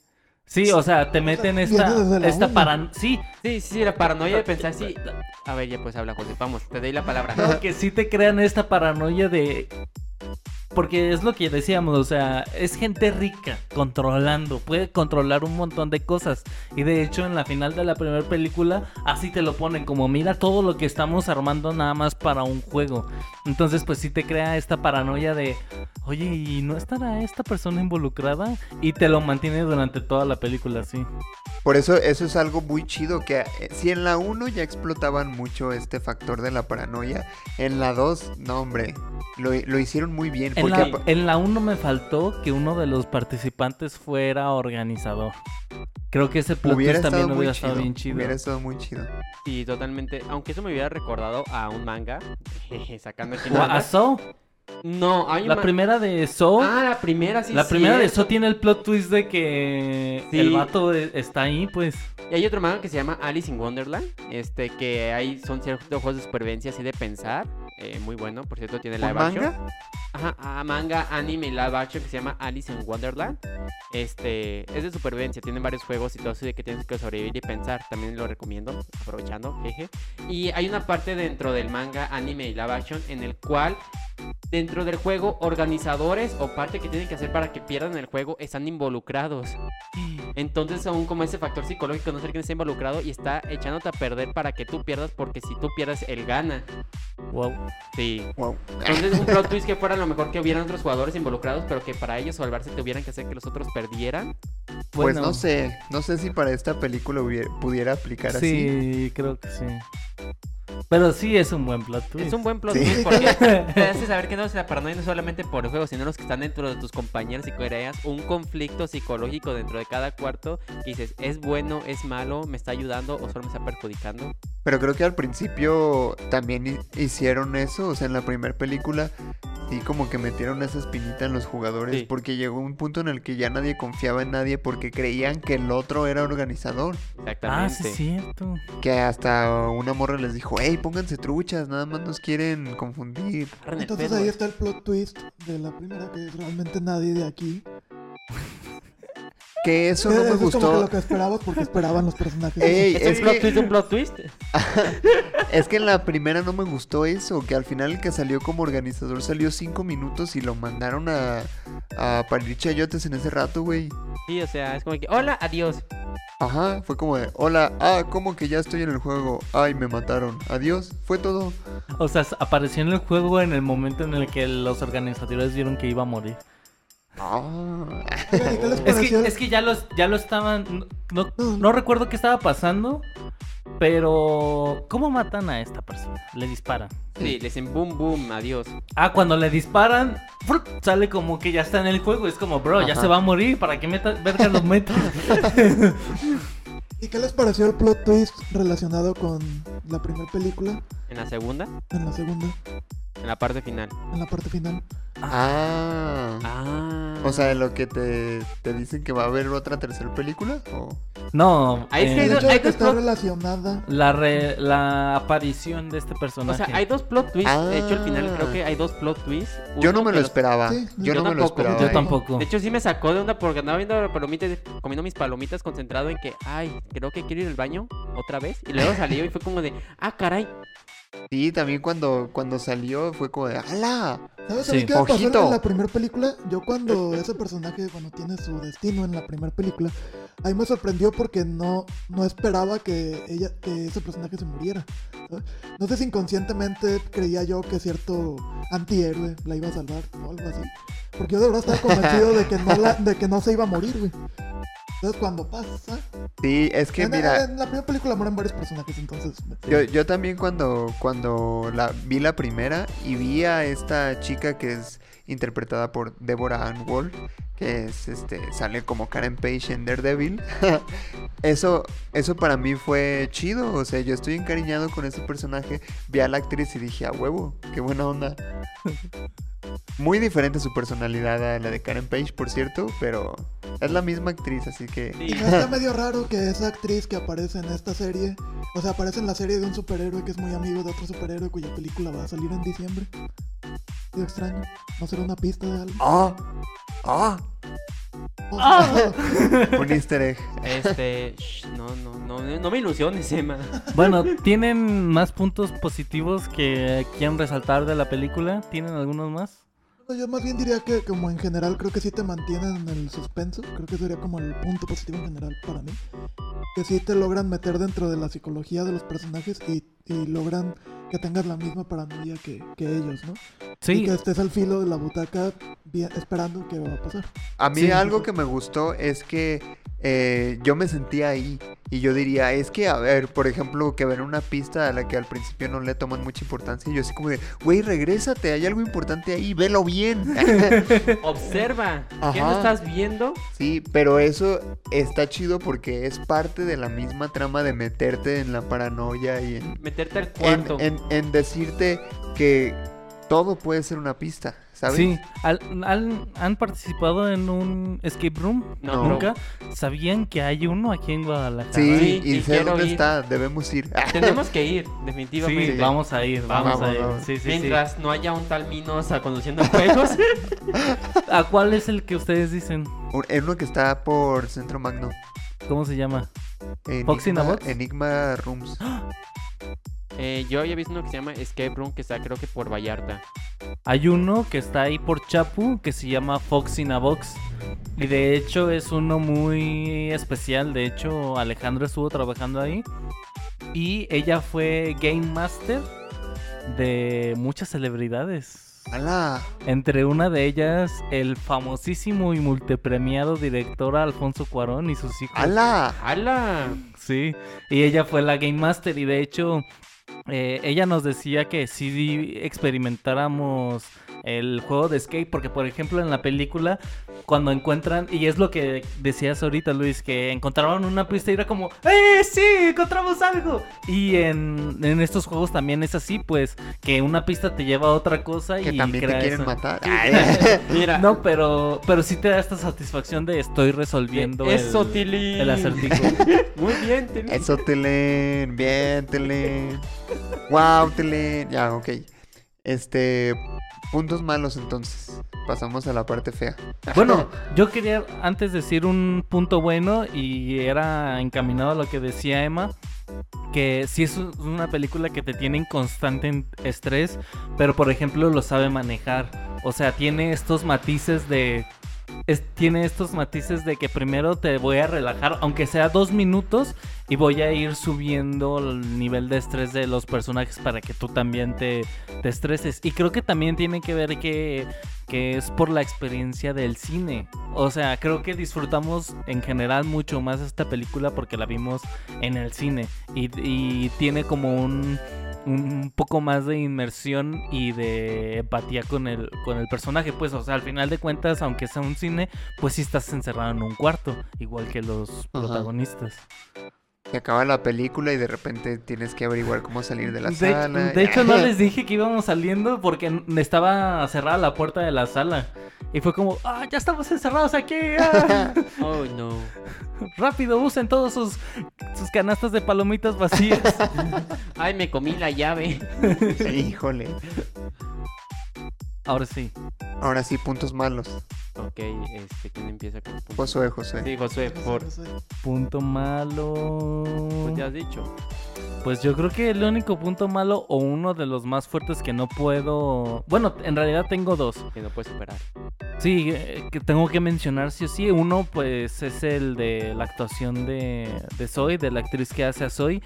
Sí, o sea, te meten esta, esta uno. para... Sí, Sí, sí, sí, la paranoia de pensar sí. A ver, ya pues habla, José. Vamos, te doy la palabra. No, que sí te crean esta paranoia de... Porque es lo que decíamos, o sea, es gente rica controlando, puede controlar un montón de cosas. Y de hecho en la final de la primera película así te lo ponen, como mira todo lo que estamos armando nada más para un juego. Entonces pues sí te crea esta paranoia de, oye, ¿y no estará esta persona involucrada? Y te lo mantiene durante toda la película así. Por eso eso es algo muy chido, que eh, si en la 1 ya explotaban mucho este factor de la paranoia, en la 2, no hombre, lo, lo hicieron muy bien. En Porque la, en la 1 me faltó que uno de los participantes fuera organizador. Creo que ese plot hubiera twist estado también muy hubiera chido, estado bien chido. Hubiera estado muy chido. Sí, totalmente. Aunque eso me hubiera recordado a un manga. jeje, Sacando aquí O a. Saw. No, hay un La primera de Saw. Ah, la primera, sí. la primera de. Saw tiene el plot twist de que Sí. el vato e- está ahí, pues. Y hay otro manga que se llama Alice in Wonderland. Este, que hay, son ciertos juegos de supervivencia así de pensar. Eh, muy bueno, por cierto, tiene ¿Un live action. manga? Ajá, ah, manga, anime y live action que se llama Alice in Wonderland. Este, es de supervivencia, tienen varios juegos y todo eso de que tienes que sobrevivir y pensar. También lo recomiendo, aprovechando, jeje. Y hay una parte dentro del manga, anime y live action en el cual dentro del juego organizadores o parte que tienen que hacer para que pierdan el juego están involucrados. Entonces aún como ese factor psicológico no sé quién está involucrado y está echándote a perder para que tú pierdas porque si tú pierdes él gana. Wow. Sí. Wow. Entonces un plot twist que fuera lo mejor que hubieran otros jugadores involucrados pero que para ellos salvarse tuvieran que hacer que los otros perdieran. Pues no sé, no sé si para esta película hubiera- pudiera aplicar así. Sí, creo que sí. Pero sí es un buen plot twist. Es un buen plot Sí. twist porque te hace saber que no es la paranoia no solamente por el juego, sino los que están dentro de tus compañeros y creas un conflicto psicológico dentro de cada cuarto que dices, ¿es bueno, es malo, me está ayudando o solo me está perjudicando? Pero creo que al principio también hi- hicieron eso, o sea, en la primera película sí como que metieron esa espinita en los jugadores Sí. porque llegó un punto en el que ya nadie confiaba en nadie porque creían que el otro era organizador, Ah, Exactamente. sí es cierto. que hasta una morra les dijo, hey, pónganse truchas, nada más nos quieren confundir. Entonces ahí está el plot twist de la primera, que realmente nadie de aquí. Que eso no Eh, me eso es como que gustó. lo que esperabas porque esperaban los personajes. Ey, ¿Es, es un plot que- twist un plot twist? Es que en la primera no me gustó eso, que al final el que salió como organizador salió cinco minutos y lo mandaron a, a parir chayotes en ese rato, güey. Sí, o sea, es como que, hola, adiós. Ajá, fue como de, hola, ah, ¿cómo que ya estoy en el juego? Ay, me mataron. Adiós, fue todo. O sea, apareció en el juego en el momento en el que los organizadores vieron que iba a morir. Ah. Oigan, ¿y qué les Es que, es que ya, los, ya lo estaban... No, no- recuerdo qué estaba pasando, pero... ¿Cómo matan a esta persona? Le disparan. Sí, le dicen boom, boom, adiós. Ah, cuando le disparan, sale como que ya está en el juego. Es como, bro, ya Ajá. se va a morir. ¿Para qué meta, verga los metas? ¿Y qué les pareció el plot twist relacionado con la primera película? En la segunda, en la segunda, en la parte final. en la parte final. Ah. Ah. O sea, lo que te, te dicen que va a haber otra tercera película. ¿O? No, que eh, hay dos- hay está plot- relacionada. la, re- la aparición de este O personaje. sea, hay dos plot twists. De hecho, al final Ah. creo que hay dos plot twists. Yo no me lo los- esperaba. Sí, yo, yo no me lo tampoco. esperaba. Yo tampoco. De hecho, sí me sacó de onda porque andaba viendo palomitas, comiendo mis palomitas concentrado en que, ay, creo que quiero ir al baño otra vez. Y luego salió y fue como de, ah, caray. Sí, también cuando, cuando salió fue como de ¡Hala! ¿Sabes, Sí. ¿sabes qué me pasó en- Ojito. en la primera película? Yo cuando ese personaje, bueno, tiene su destino en la primera película, ahí me sorprendió porque no, no esperaba que ella, que ese personaje se muriera. ¿sabes? No sé si inconscientemente creía yo que cierto antihéroe la iba a salvar o algo así. Porque yo de verdad estaba convencido de que no, la- de que no se iba a morir, güey. Entonces cuando pasa... Sí, es que en, mira, en la primera película mueren varios personajes, entonces... yo, yo también cuando, cuando la, vi la primera y vi a esta chica que es interpretada por Deborah Ann Wolf, que es este, sale como Karen Page en Daredevil. eso, eso para mí fue chido. O sea, yo estoy encariñado con ese personaje. Vi a la actriz y dije, a huevo, qué buena onda. Muy diferente su personalidad a la de Karen Page, por cierto, pero es la misma actriz, así que... Y no está medio raro que esa actriz que aparece en esta serie, o sea, aparece en la serie de un superhéroe que es muy amigo de otro superhéroe cuya película va a salir en diciembre. Extraño. ¿No será una pista de algo? ¡Ah! ¡Ah! Oh, Un easter egg. Este, shh, no, no, no, no me ilusiones, Emma. Bueno, ¿tienen más puntos positivos que quieran resaltar de la película? ¿Tienen algunos más? Yo más bien diría que como en general creo que sí te mantienen en el suspenso. Creo que sería como el punto positivo en general para mí. Que sí te logran meter dentro de la psicología de los personajes y, y logran que tengas la misma paranoia que, que ellos, ¿no? Y Sí, que estés al filo de la butaca bien- esperando qué va a pasar. A mí Sí. algo que me gustó es que eh, yo me sentía ahí y yo diría, es que, a ver, por ejemplo, que ven una pista a la que al principio no le toman mucha importancia y yo así como de, güey, regrésate, hay algo importante ahí, velo bien. Observa. ¿Qué no estás viendo? sí, pero eso está chido porque es parte de la misma trama de meterte en la paranoia y en, Meterte al en, cuarto. en- en decirte que todo puede ser una pista, ¿sabes? sí. ¿Al- al- ¿Han participado en un escape room? No, ¿Nunca? ¿Sabían que hay uno aquí en Guadalajara? Sí, Sí, y sé dónde ir. está, debemos ir. Tenemos que ir, Sí, definitivamente. vamos a ir, vamos, Vamos, a ir. vamos. Sí, sí, sí. Mientras no haya un tal Minosa conduciendo juegos. ¿A cuál es el que ustedes dicen? En uno que está por Centro Magno. ¿Cómo se llama? Enigma, ¿Fox in the Box? Enigma Rooms. Eh, yo había visto uno que se llama Escape Room, que está creo que por Vallarta. Hay uno que está ahí por Chapu que se llama Fox in a Box. Y de hecho es uno muy especial. De hecho, Alejandro estuvo trabajando ahí. Y ella fue Game Master de muchas celebridades. ¡Hala! Entre una de ellas, el famosísimo y multipremiado director Alfonso Cuarón y sus hijos. ¡Hala! ¡Hala! Sí, y ella fue la Game Master y de hecho eh, ella nos decía que si experimentáramos el juego de skate, porque por ejemplo en la película cuando encuentran, y es lo que decías ahorita Luis, que encontraron una pista y era como, ¡eh, sí, encontramos algo! Y en, en estos juegos también es así, pues, que una pista te lleva a otra cosa Que y también te crea quieren esa- matar. Mira, No, pero, pero sí te da esta satisfacción de estoy resolviendo el, eso, Tilly. el acertijo. Muy bien, Tilly. Eso, Telen. Bien, Telen. Wow, Telen. Ya, ok. Este. Puntos malos entonces. Pasamos a la parte fea. Bueno, yo quería antes decir un punto bueno y era encaminado a lo que decía Emma, que sí es una película que te tiene en constante estrés, pero por ejemplo lo sabe manejar. O sea, tiene estos matices de... es- tiene estos matices de que primero te voy a relajar, aunque sea dos minutos, y voy a ir subiendo el nivel de estrés de los personajes para que tú también te, te estreses. Y creo que también tiene que ver que, que es por la experiencia del cine. O sea, creo que disfrutamos en general mucho más esta película porque la vimos en el cine. Y, y tiene como un, un poco más de inmersión y de empatía con el, con el personaje. Pues, o sea, al final de cuentas, aunque sea un cine, pues sí estás encerrado en un cuarto, igual que los protagonistas. Se acaba la película y de repente tienes que averiguar cómo salir de la De, sala. de hecho, no les dije que íbamos saliendo porque estaba cerrada la puerta de la sala. Y fue como, ah, ya estamos encerrados aquí. ah". Oh, no. Rápido, usen todos sus, sus canastas de palomitas vacías. Ay, me comí la llave. Híjole. Ahora sí. Ahora sí, puntos malos. Ok, este, ¿quién empieza con puntos? Josué, Josué. Sí, Josué, por... Punto malo. Pues ya has dicho. Pues yo creo que el único punto malo o uno de los más fuertes que no puedo... Bueno, en realidad tengo dos. Que no puedes superar. Sí, eh, que tengo que mencionar sí o sí. Uno pues es el de la actuación de, de Zoe, de la actriz que hace a Zoe.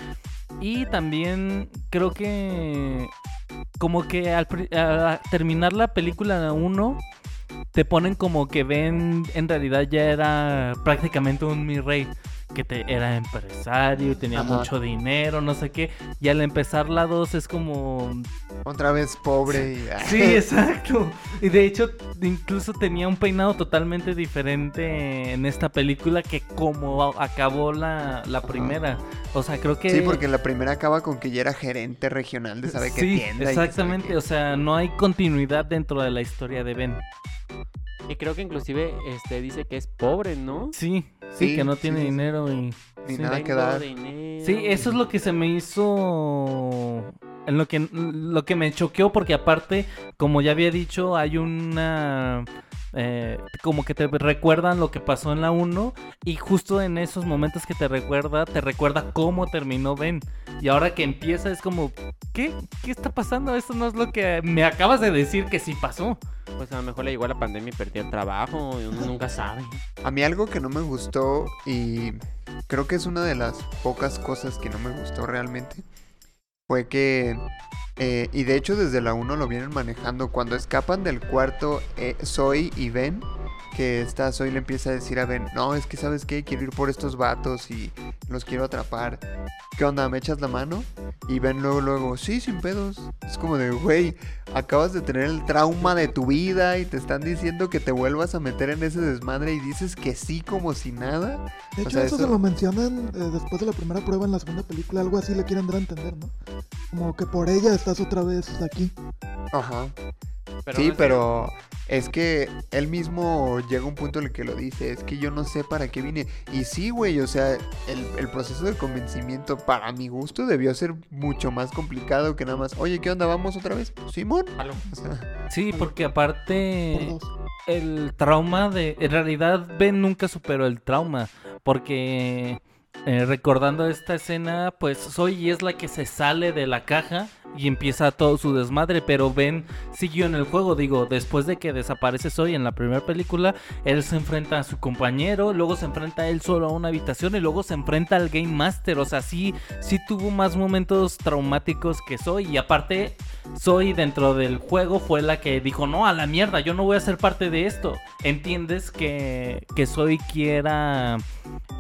Y también creo que como que al terminar la película 1 te ponen como que Ben en realidad ya era prácticamente un mi rey. Que te, era empresario y tenía Ajá. mucho dinero, no sé qué. Y al empezar la 2 es como Otra vez pobre y... Sí, exacto. Y de hecho, incluso tenía un peinado totalmente diferente en esta película que como a- acabó la, la primera. O sea, creo que... Sí, porque la primera acaba con que ya era gerente regional de sabe qué Sí, tienda. que sabe exactamente. qué. O sea, no hay continuidad dentro de la historia de Ben. Y creo que inclusive este dice que es pobre, ¿no? Sí, sí, Sí, que no tiene sí, sí. dinero y... Ni sí. nada que dar. dinero. Sí, eso es lo que se me hizo. En lo que, lo que me choqueó, porque aparte, como ya había dicho, hay una. Eh, como que te recuerdan lo que pasó en la 1 y justo en esos momentos que te recuerda, te recuerda cómo terminó Ben. Y ahora que empieza es como, ¿qué? ¿Qué está pasando? Eso no es lo que me acabas de decir que sí pasó. Pues a lo mejor le llegó la pandemia y perdió el trabajo. y Uno nunca sabe. A mí algo que no me gustó y creo que es una de las pocas cosas que no me gustó realmente fue que, eh, y de hecho desde la 1 lo vienen manejando, cuando escapan del cuarto eh, Zoe y Ben, que esta Zoe le empieza a decir a Ben, no, es que sabes qué, quiero ir por estos vatos y los quiero atrapar. ¿Qué onda? ¿Me echas la mano? Y Ben luego, luego, sí, sin pedos. Es como de, güey, acabas de tener el trauma de tu vida y te están diciendo que te vuelvas a meter en ese desmadre y dices que sí como si nada. De O hecho, sea, eso, eso- se lo mencionan eh, después de la primera prueba en la segunda película. Algo así le quieren dar a entender, ¿no? Como que por ella estás otra vez aquí. Ajá. Pero sí, pero es que él mismo llega a un punto en el que lo dice, es que yo no sé para qué vine. Y sí, güey, o sea, el, el proceso de convencimiento para mi gusto debió ser mucho más complicado que nada más, oye, ¿qué onda? ¿Vamos otra vez? Simón. Jalo. O sea, Sí, porque Por aparte el trauma de... En realidad Ben nunca superó el trauma, porque eh, recordando esta escena, pues Zoe es la que se sale de la caja y empieza todo su desmadre, pero Ben siguió en el juego, digo, después de que desaparece Zoe en la primera película, él se enfrenta a su compañero, luego se enfrenta él solo a una habitación y luego se enfrenta al Game Master, o sea, sí, sí tuvo más momentos traumáticos que Zoe y aparte Zoe dentro del juego fue la que dijo, no, a la mierda, yo no voy a ser parte de esto. ¿Entiendes que, que Zoe quiera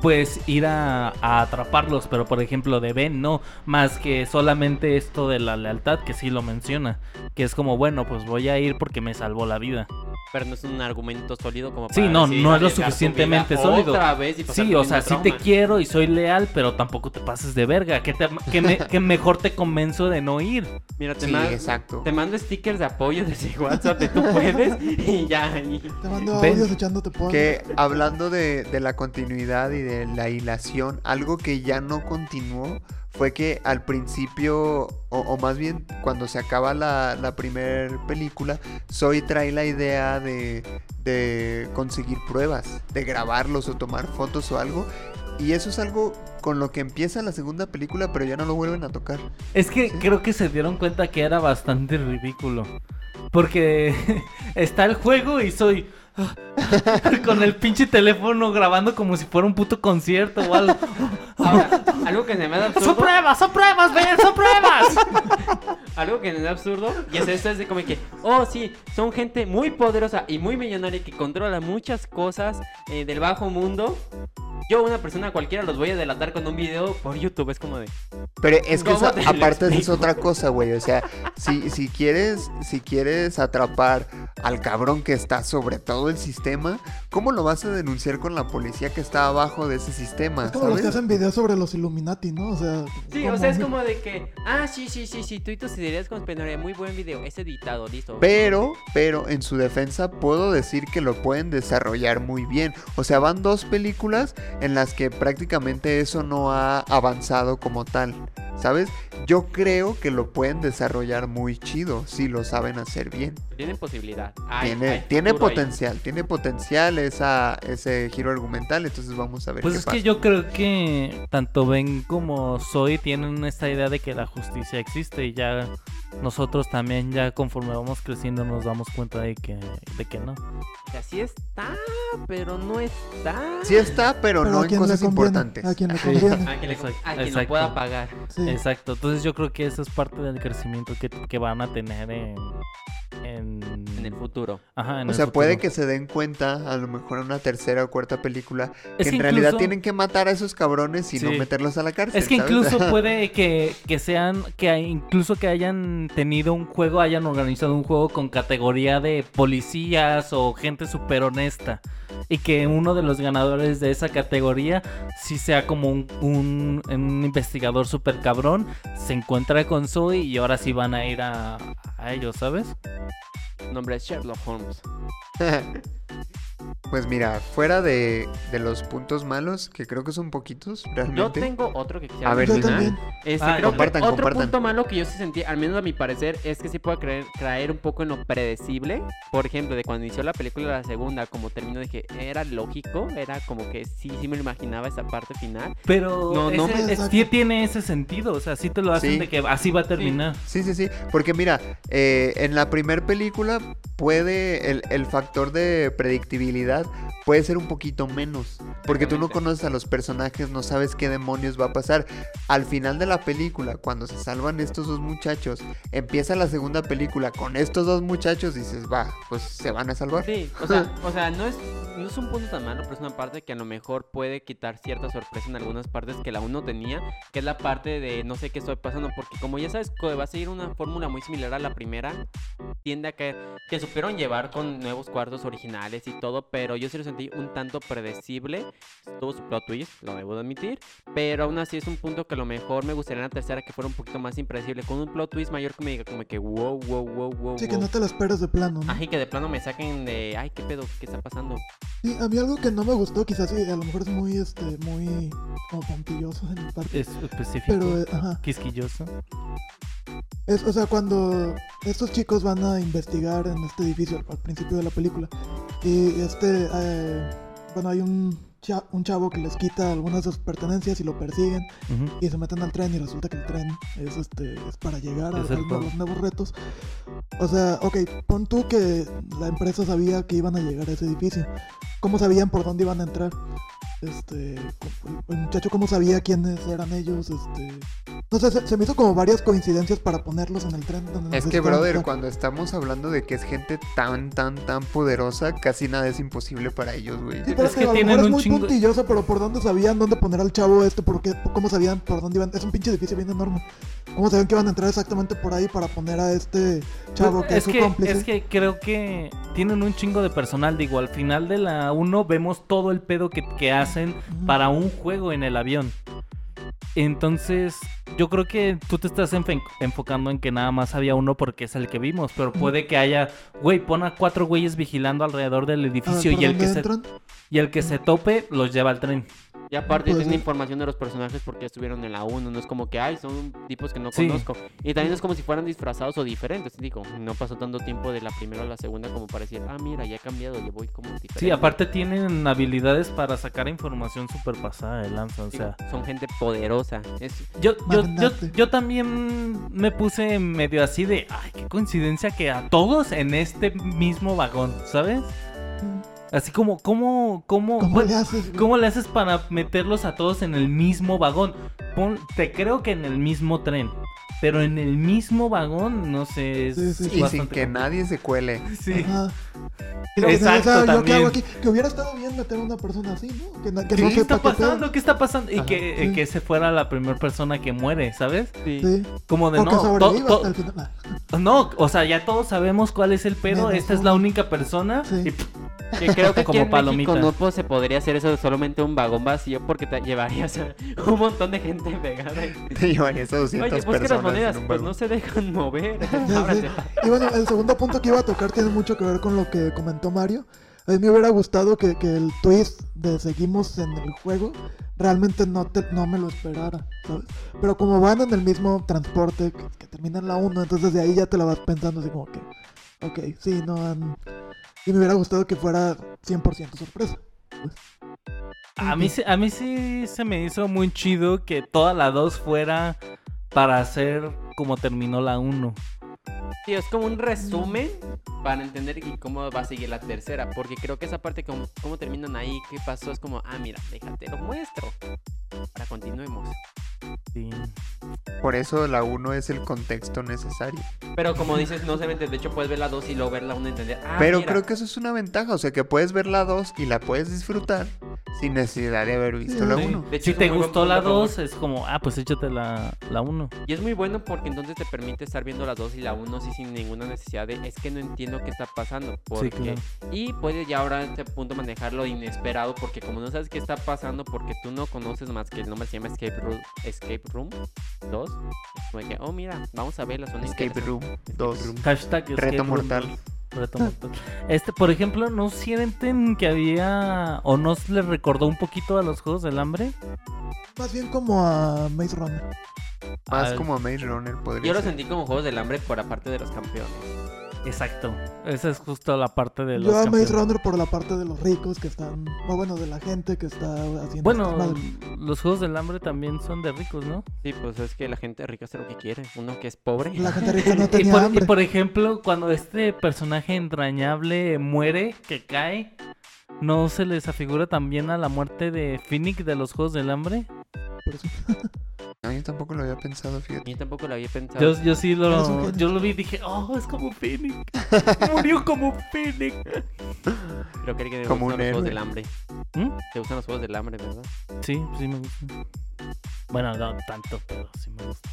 pues ir a, a atraparlos? Pero por ejemplo de Ben no, más que solamente esto de la lealtad que sí lo menciona. Que es como, bueno, pues voy a ir porque me salvó la vida. Pero no es un argumento sólido como Sí, para no, decidir no es lo suficientemente sólido. Otra vez y Sí, por o sea, sí te quiero y soy leal, pero tampoco te pases de verga. Que, te, que, me- que mejor te convenzo de no ir. Mira, te, sí, man- exacto. te mando stickers de apoyo desde WhatsApp de tú puedes y ya. y- Te mando audios echándote porras. Que hablando de, de la continuidad y de la hilación, algo que ya no continuó fue que al principio, o, o más bien cuando se acaba la, la primera película, Zoe trae la idea de, de conseguir pruebas, de grabarlos o tomar fotos o algo. Y eso es algo con lo que empieza la segunda película, pero ya no lo vuelven a tocar. Es que Sí. creo que se dieron cuenta que era bastante ridículo. Porque está el juego y soy con el pinche teléfono grabando como si fuera un puto concierto o algo. Ahora, algo que se me da ¡Son absurdo. pruebas! ¡Son pruebas! ¡Ven! ¡Son pruebas! Algo que me da absurdo. Y es esto: es de como que, oh, sí, son gente muy poderosa y muy millonaria que controla muchas cosas eh, del bajo mundo. yo, una persona cualquiera, los voy a delatar con un video por YouTube. Es como de. Pero es que ¿Cómo esa- te lo aparte eso es otra cosa, güey. O sea, si, si quieres, si quieres atrapar al cabrón que está sobre todo el sistema, ¿cómo lo vas a denunciar con la policía que está abajo de ese sistema? Es como los que ¿Sabes? hacen videos sobre los Illuminati, ¿no? O sea, Sí, o sea, es como de que. Ah, sí, sí, sí, sí. Tú y tus ideas conspiratorias. Muy buen video. Es editado, listo. Pero, pero en su defensa puedo decir que lo pueden desarrollar muy bien. O sea, van dos películas en las que prácticamente eso no ha avanzado como tal. ¿Sabes? Yo creo que lo pueden desarrollar muy chido si lo saben hacer bien. Tienen posibilidad. Tiene tiene ahí. Potencial, tiene potencial esa, ese giro argumental. Entonces vamos a ver Pues qué es pasa. que yo creo que tanto Ben como Zoe tienen esta idea de que la justicia existe y ya nosotros también ya conforme vamos creciendo nos damos cuenta de que, de que no. O sea, sí está, pero no está. Sí está, pero, pero no a en quién le cosas importantes. A quien le Sí. conviene. A quien, le- Exacto, a quien lo pueda pagar. Sí. Exacto, entonces yo creo que eso es parte del crecimiento que, que van a tener en... En, En el futuro. Ajá, en O el sea, puede que se den cuenta, a lo mejor en una tercera o cuarta película, que en realidad tienen que matar a esos cabrones y no meterlos a la cárcel. Es que ¿sabes? incluso puede que, que sean, que incluso que hayan tenido un juego, hayan organizado un juego con categoría de policías o gente súper honesta. Y que uno de los ganadores de esa categoría sí sea como un, un, un investigador súper cabrón, se encuentra con Zoe y ahora sí van a ir a, a ellos, ¿sabes? Nombre es Sherlock Holmes. Pues mira, fuera de, de los puntos malos, que creo que son poquitos, realmente. Yo tengo otro que quisiera A ver, también. Este, Ah, creo compartan, que otro compartan. punto malo que yo sí sentí, al menos a mi parecer, es que sí puede creer, caer un poco en lo predecible. Por ejemplo, de cuando inició la película la segunda, como terminó de que era lógico, era como que sí, sí me lo imaginaba esa parte final. Pero No, no ese- me- es- sí tiene ese sentido, o sea, sí te lo hacen Sí. de que así va a terminar. Sí, sí, sí. Porque mira, eh, en la primer película puede. El, el factor de predictibilidad puede ser un poquito menos. Porque tú no conoces a los personajes, no sabes qué demonios va a pasar. Al final de la película, cuando se salvan estos dos muchachos, empieza la segunda película con estos dos muchachos, dices, va, pues se van a salvar. Sí, o sea, o sea no, es, no es un punto tan malo, pero es una parte que a lo mejor puede quitar cierta sorpresa en algunas partes que la uno tenía, que es la parte de no sé qué estoy pasando, porque como ya sabes que va a seguir una fórmula muy similar a la primera, tiende a caer, que supieron llevar con nuevos cuartos originales y todo, pero yo sí lo sentí un tanto predecible, tuvo su plot twist, lo debo de admitir, pero aún así es un punto que a lo mejor me gustaría en la tercera que fuera un poquito más impredecible, con un plot twist mayor que me diga como que wow, wow, wow, wow, Sí, que no te lo esperes de plano, ¿no? Ajá, y que de plano me saquen de, ay, qué pedo, qué está pasando. Sí, a mí algo que no me gustó, quizás sí, a lo mejor es muy, este, muy como puntilloso en mi parte. Es específico, Pero, eh, ajá. quisquilloso. Es, o sea, cuando estos chicos van a investigar en este edificio al, principio de la película, y este, eh, bueno, hay un, cha- un chavo que les quita algunas de sus pertenencias y lo persiguen y se meten al tren y resulta que el tren es, este, es para llegar a, a los nuevos retos. O sea, ok, pon tú que la empresa sabía que iban a llegar a ese edificio. ¿Cómo sabían por dónde iban a entrar? Este, el muchacho cómo sabía quiénes eran ellos, este... No sé, se, se me hizo como varias coincidencias para ponerlos en el tren. Donde Es que, brother, cuando estamos hablando de que es gente tan, tan, tan poderosa, casi nada es imposible para ellos, güey. Sí, pero Es es que que tienen es un muy chingo- puntilloso, pero ¿por dónde sabían dónde poner al chavo este? ¿Por qué? ¿Cómo sabían por dónde iban? Es un pinche edificio bien enorme. ¿Cómo sabían que iban a entrar exactamente por ahí para poner a este chavo Pues, que es, su que, cómplice? es que creo que tienen un chingo de personal. Digo, al final de la 1 vemos todo el pedo que, que hacen para un juego en el avión. Entonces, yo creo que tú te estás enfocando en que nada más había uno porque es el que vimos, pero puede que haya, güey, pon a cuatro güeyes vigilando alrededor del ver, edificio Ah, ¿por y el, que se, y el que se tope los lleva al tren. Y aparte Puede tienen ser. información de los personajes porque estuvieron en la 1, no es como que, ay, son tipos que no Sí. conozco. Y también es como si fueran disfrazados o diferentes. Digo, no pasó tanto tiempo de la primera a la segunda como para decir, ah, mira, ya he cambiado, le voy como diferente. Sí, aparte tienen habilidades para sacar información súper pasada de lanza, o Digo, sea... son gente poderosa. Es, Yo, yo, yo, yo también me puse medio así de, ay, qué coincidencia que a todos en este mismo vagón, ¿sabes? Así como, ¿cómo, cómo, ¿Cómo bueno, le haces? güey? cómo le haces para meterlos a todos en el mismo vagón? Pon- te creo que en el mismo tren, pero en el mismo vagón, no sé, es Sí, sí, sí. Y sin que complicado. nadie se cuele. Sí. Ajá. Que- Exacto, ¿yo qué hago aquí? Que hubiera estado bien meter a una persona así, ¿no? Que, no- que ¿Qué no está pasando? ¿Qué está pasando? Y Ajá, que, sí. que se fuera la primera persona que muere, ¿sabes? Sí. Sí. Como de O no, to- to- hasta el final. No, o sea, ya todos sabemos cuál es el pedo, Menos esta es la única persona Sí. y pff, Que creo que Como palomita. no pues, se podría hacer eso de solamente un vagón vacío porque te llevarías a un montón de gente pegada. Te llevarías a 200 Oye, pues que las personas monedas pues no se dejan mover. Y bueno, el segundo punto que iba a tocar tiene mucho que ver con lo que comentó Mario. A mí me hubiera gustado que, que el twist de seguimos en el juego realmente no, te, no me lo esperara, ¿sabes? Pero como van en el mismo transporte que, que termina en la 1, entonces de ahí ya te la vas pensando así como que, ok, sí, no han... Y me hubiera gustado que fuera 100% sorpresa. pues. a mí, sí- a mí sí se me hizo muy chido que toda la 2 fuera para hacer como terminó la 1. Sí, es como un resumen para entender y cómo va a seguir la tercera. Porque creo que esa parte, como, cómo terminan ahí, qué pasó, es como, ah, mira, déjate, lo muestro. Ahora continuemos. Sí. Por eso la 1 es el contexto necesario. Pero como dices, no se mete. De hecho, puedes ver la 2 y luego ver la 1 y entender. Ah, Pero mira. creo que eso es una ventaja, o sea que puedes ver la 2 y la puedes disfrutar sin necesidad de haber visto la Sí. 1. De hecho, Si te gustó la a favor. 2, es como, ah, pues échate la, la 1. Y es muy bueno porque entonces te permite estar viendo la 2 y la 1 así sin ninguna necesidad de es que no entiendo qué está pasando. Porque... claro. Y puedes ya ahora a este punto manejar lo inesperado porque como no sabes qué está pasando porque tú no conoces más que el nombre se llama Escape Room, Escape Room 2. es Como que, oh mira, vamos a verla, son Escape interesantes. Room 2. Hashtag Reto escape room mortal. dos. Reto mortal. Este, por ejemplo, ¿no sienten que había o no les recordó un poquito a los Juegos del Hambre? Más bien como a Maze Runner. Más Al- como a Maze Runner podría Yo lo ser. sentí como Juegos del Hambre por aparte de los campeones. Exacto. Esa es justo la parte de los Yo a Maze. Runner por la parte de los ricos que están, o bueno, de la gente que está haciendo Bueno, los Juegos del Hambre también son de ricos, ¿no? Sí, pues es que la gente rica hace lo que quiere. Uno que es pobre. La gente rica no Y tenía por, y hambre. por ejemplo, cuando este personaje entrañable muere, que cae, ¿no se les afigura también a la muerte de Phoenix de los Juegos del Hambre? Por eso. No, yo tampoco lo había pensado, fíjate. Yo tampoco lo había pensado. Yo, yo sí lo, yo lo vi y dije, oh, es como Phoenix. Murió como Phoenix. Creo que te Como gustan los Juegos del Hambre. ¿Mm? Te gustan los Juegos del Hambre, ¿verdad? Sí, sí me gusta. Bueno, no tanto, pero sí me gusta.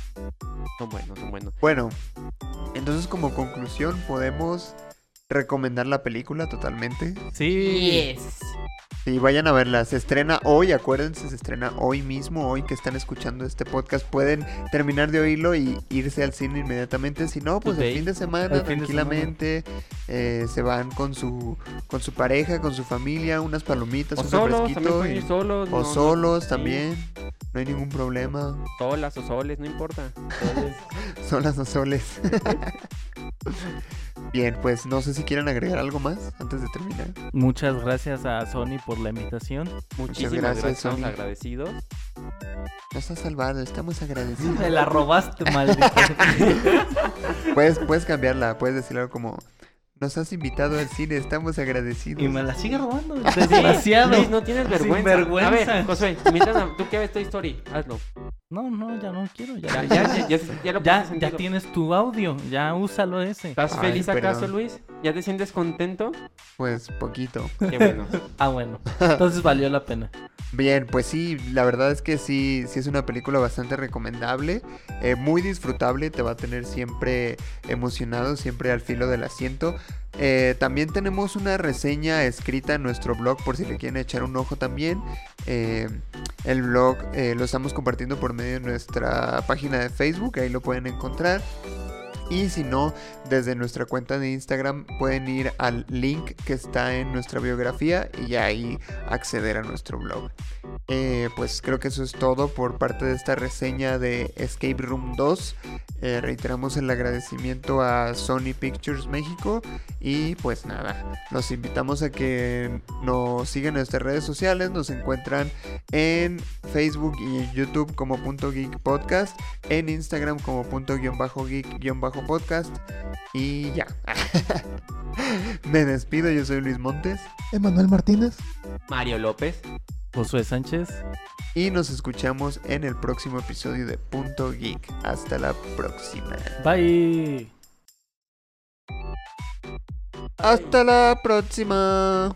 Son buenos, son buenos. Bueno, entonces como conclusión podemos recomendar la película totalmente. Sí. Sí, vayan a verla. Se estrena hoy, acuérdense, se estrena hoy mismo, hoy que están escuchando este podcast. Pueden terminar de oírlo y irse al cine inmediatamente. Si no, pues el fin de semana, de tranquilamente, eh, se van con su con su pareja, con su familia, unas palomitas, O un solos, también refresquito. pueden y- ir solos. o no- no- solos sí, también. No hay ningún problema. Solas o soles, no importa. Solas o soles. Bien, pues no sé si quieren agregar algo más antes de terminar. Muchas gracias a Sony por la invitación. Muchísimas gracias, gracias, estamos Sony. agradecidos. Nos has salvado, estamos agradecidos. Me la robaste, maldito. Puedes, puedes cambiarla, puedes decir algo como Nos has invitado al cine, estamos agradecidos. y me la sigue robando. Desgraciado. Luis, no tienes vergüenza. Sinvergüenza. A ver, Josué, invítame, tú que ves Toy Story, hazlo. No, no, ya no quiero. Ya, Ya, ya, ya, ya, ya lo Ya, pusiste ya sentido. tienes tu audio. Ya úsalo ese. ¿Estás Ay, feliz acaso. Luis? ¿Ya te sientes contento? Pues poquito. Qué bueno. Ah, bueno. Entonces valió la pena. Bien, pues sí, la verdad es que sí, sí es una película bastante recomendable, eh, muy disfrutable, te va a tener siempre emocionado, siempre al filo del asiento. Eh, también tenemos una reseña escrita en nuestro blog por si le quieren echar un ojo también. Eh, el blog eh, lo estamos compartiendo por medio de nuestra página de Facebook, ahí lo pueden encontrar. Y si no, desde nuestra cuenta de Instagram pueden ir al link que está en nuestra biografía y ahí acceder a nuestro blog. Eh, pues creo que eso es todo por parte de esta reseña de Escape Room 2. Eh, reiteramos el agradecimiento a Sony Pictures México y pues nada, los invitamos a que nos sigan en nuestras redes sociales, nos encuentran en Facebook y en YouTube como punto geek podcast, en Instagram como punto guion bajo geek guion bajo podcast y ya. Me despido, yo soy Luis Montes Emanuel Martínez. Mario López. Josué Sánchez. y nos escuchamos en el próximo episodio de Punto Geek. Hasta la próxima. Bye. Hasta la próxima.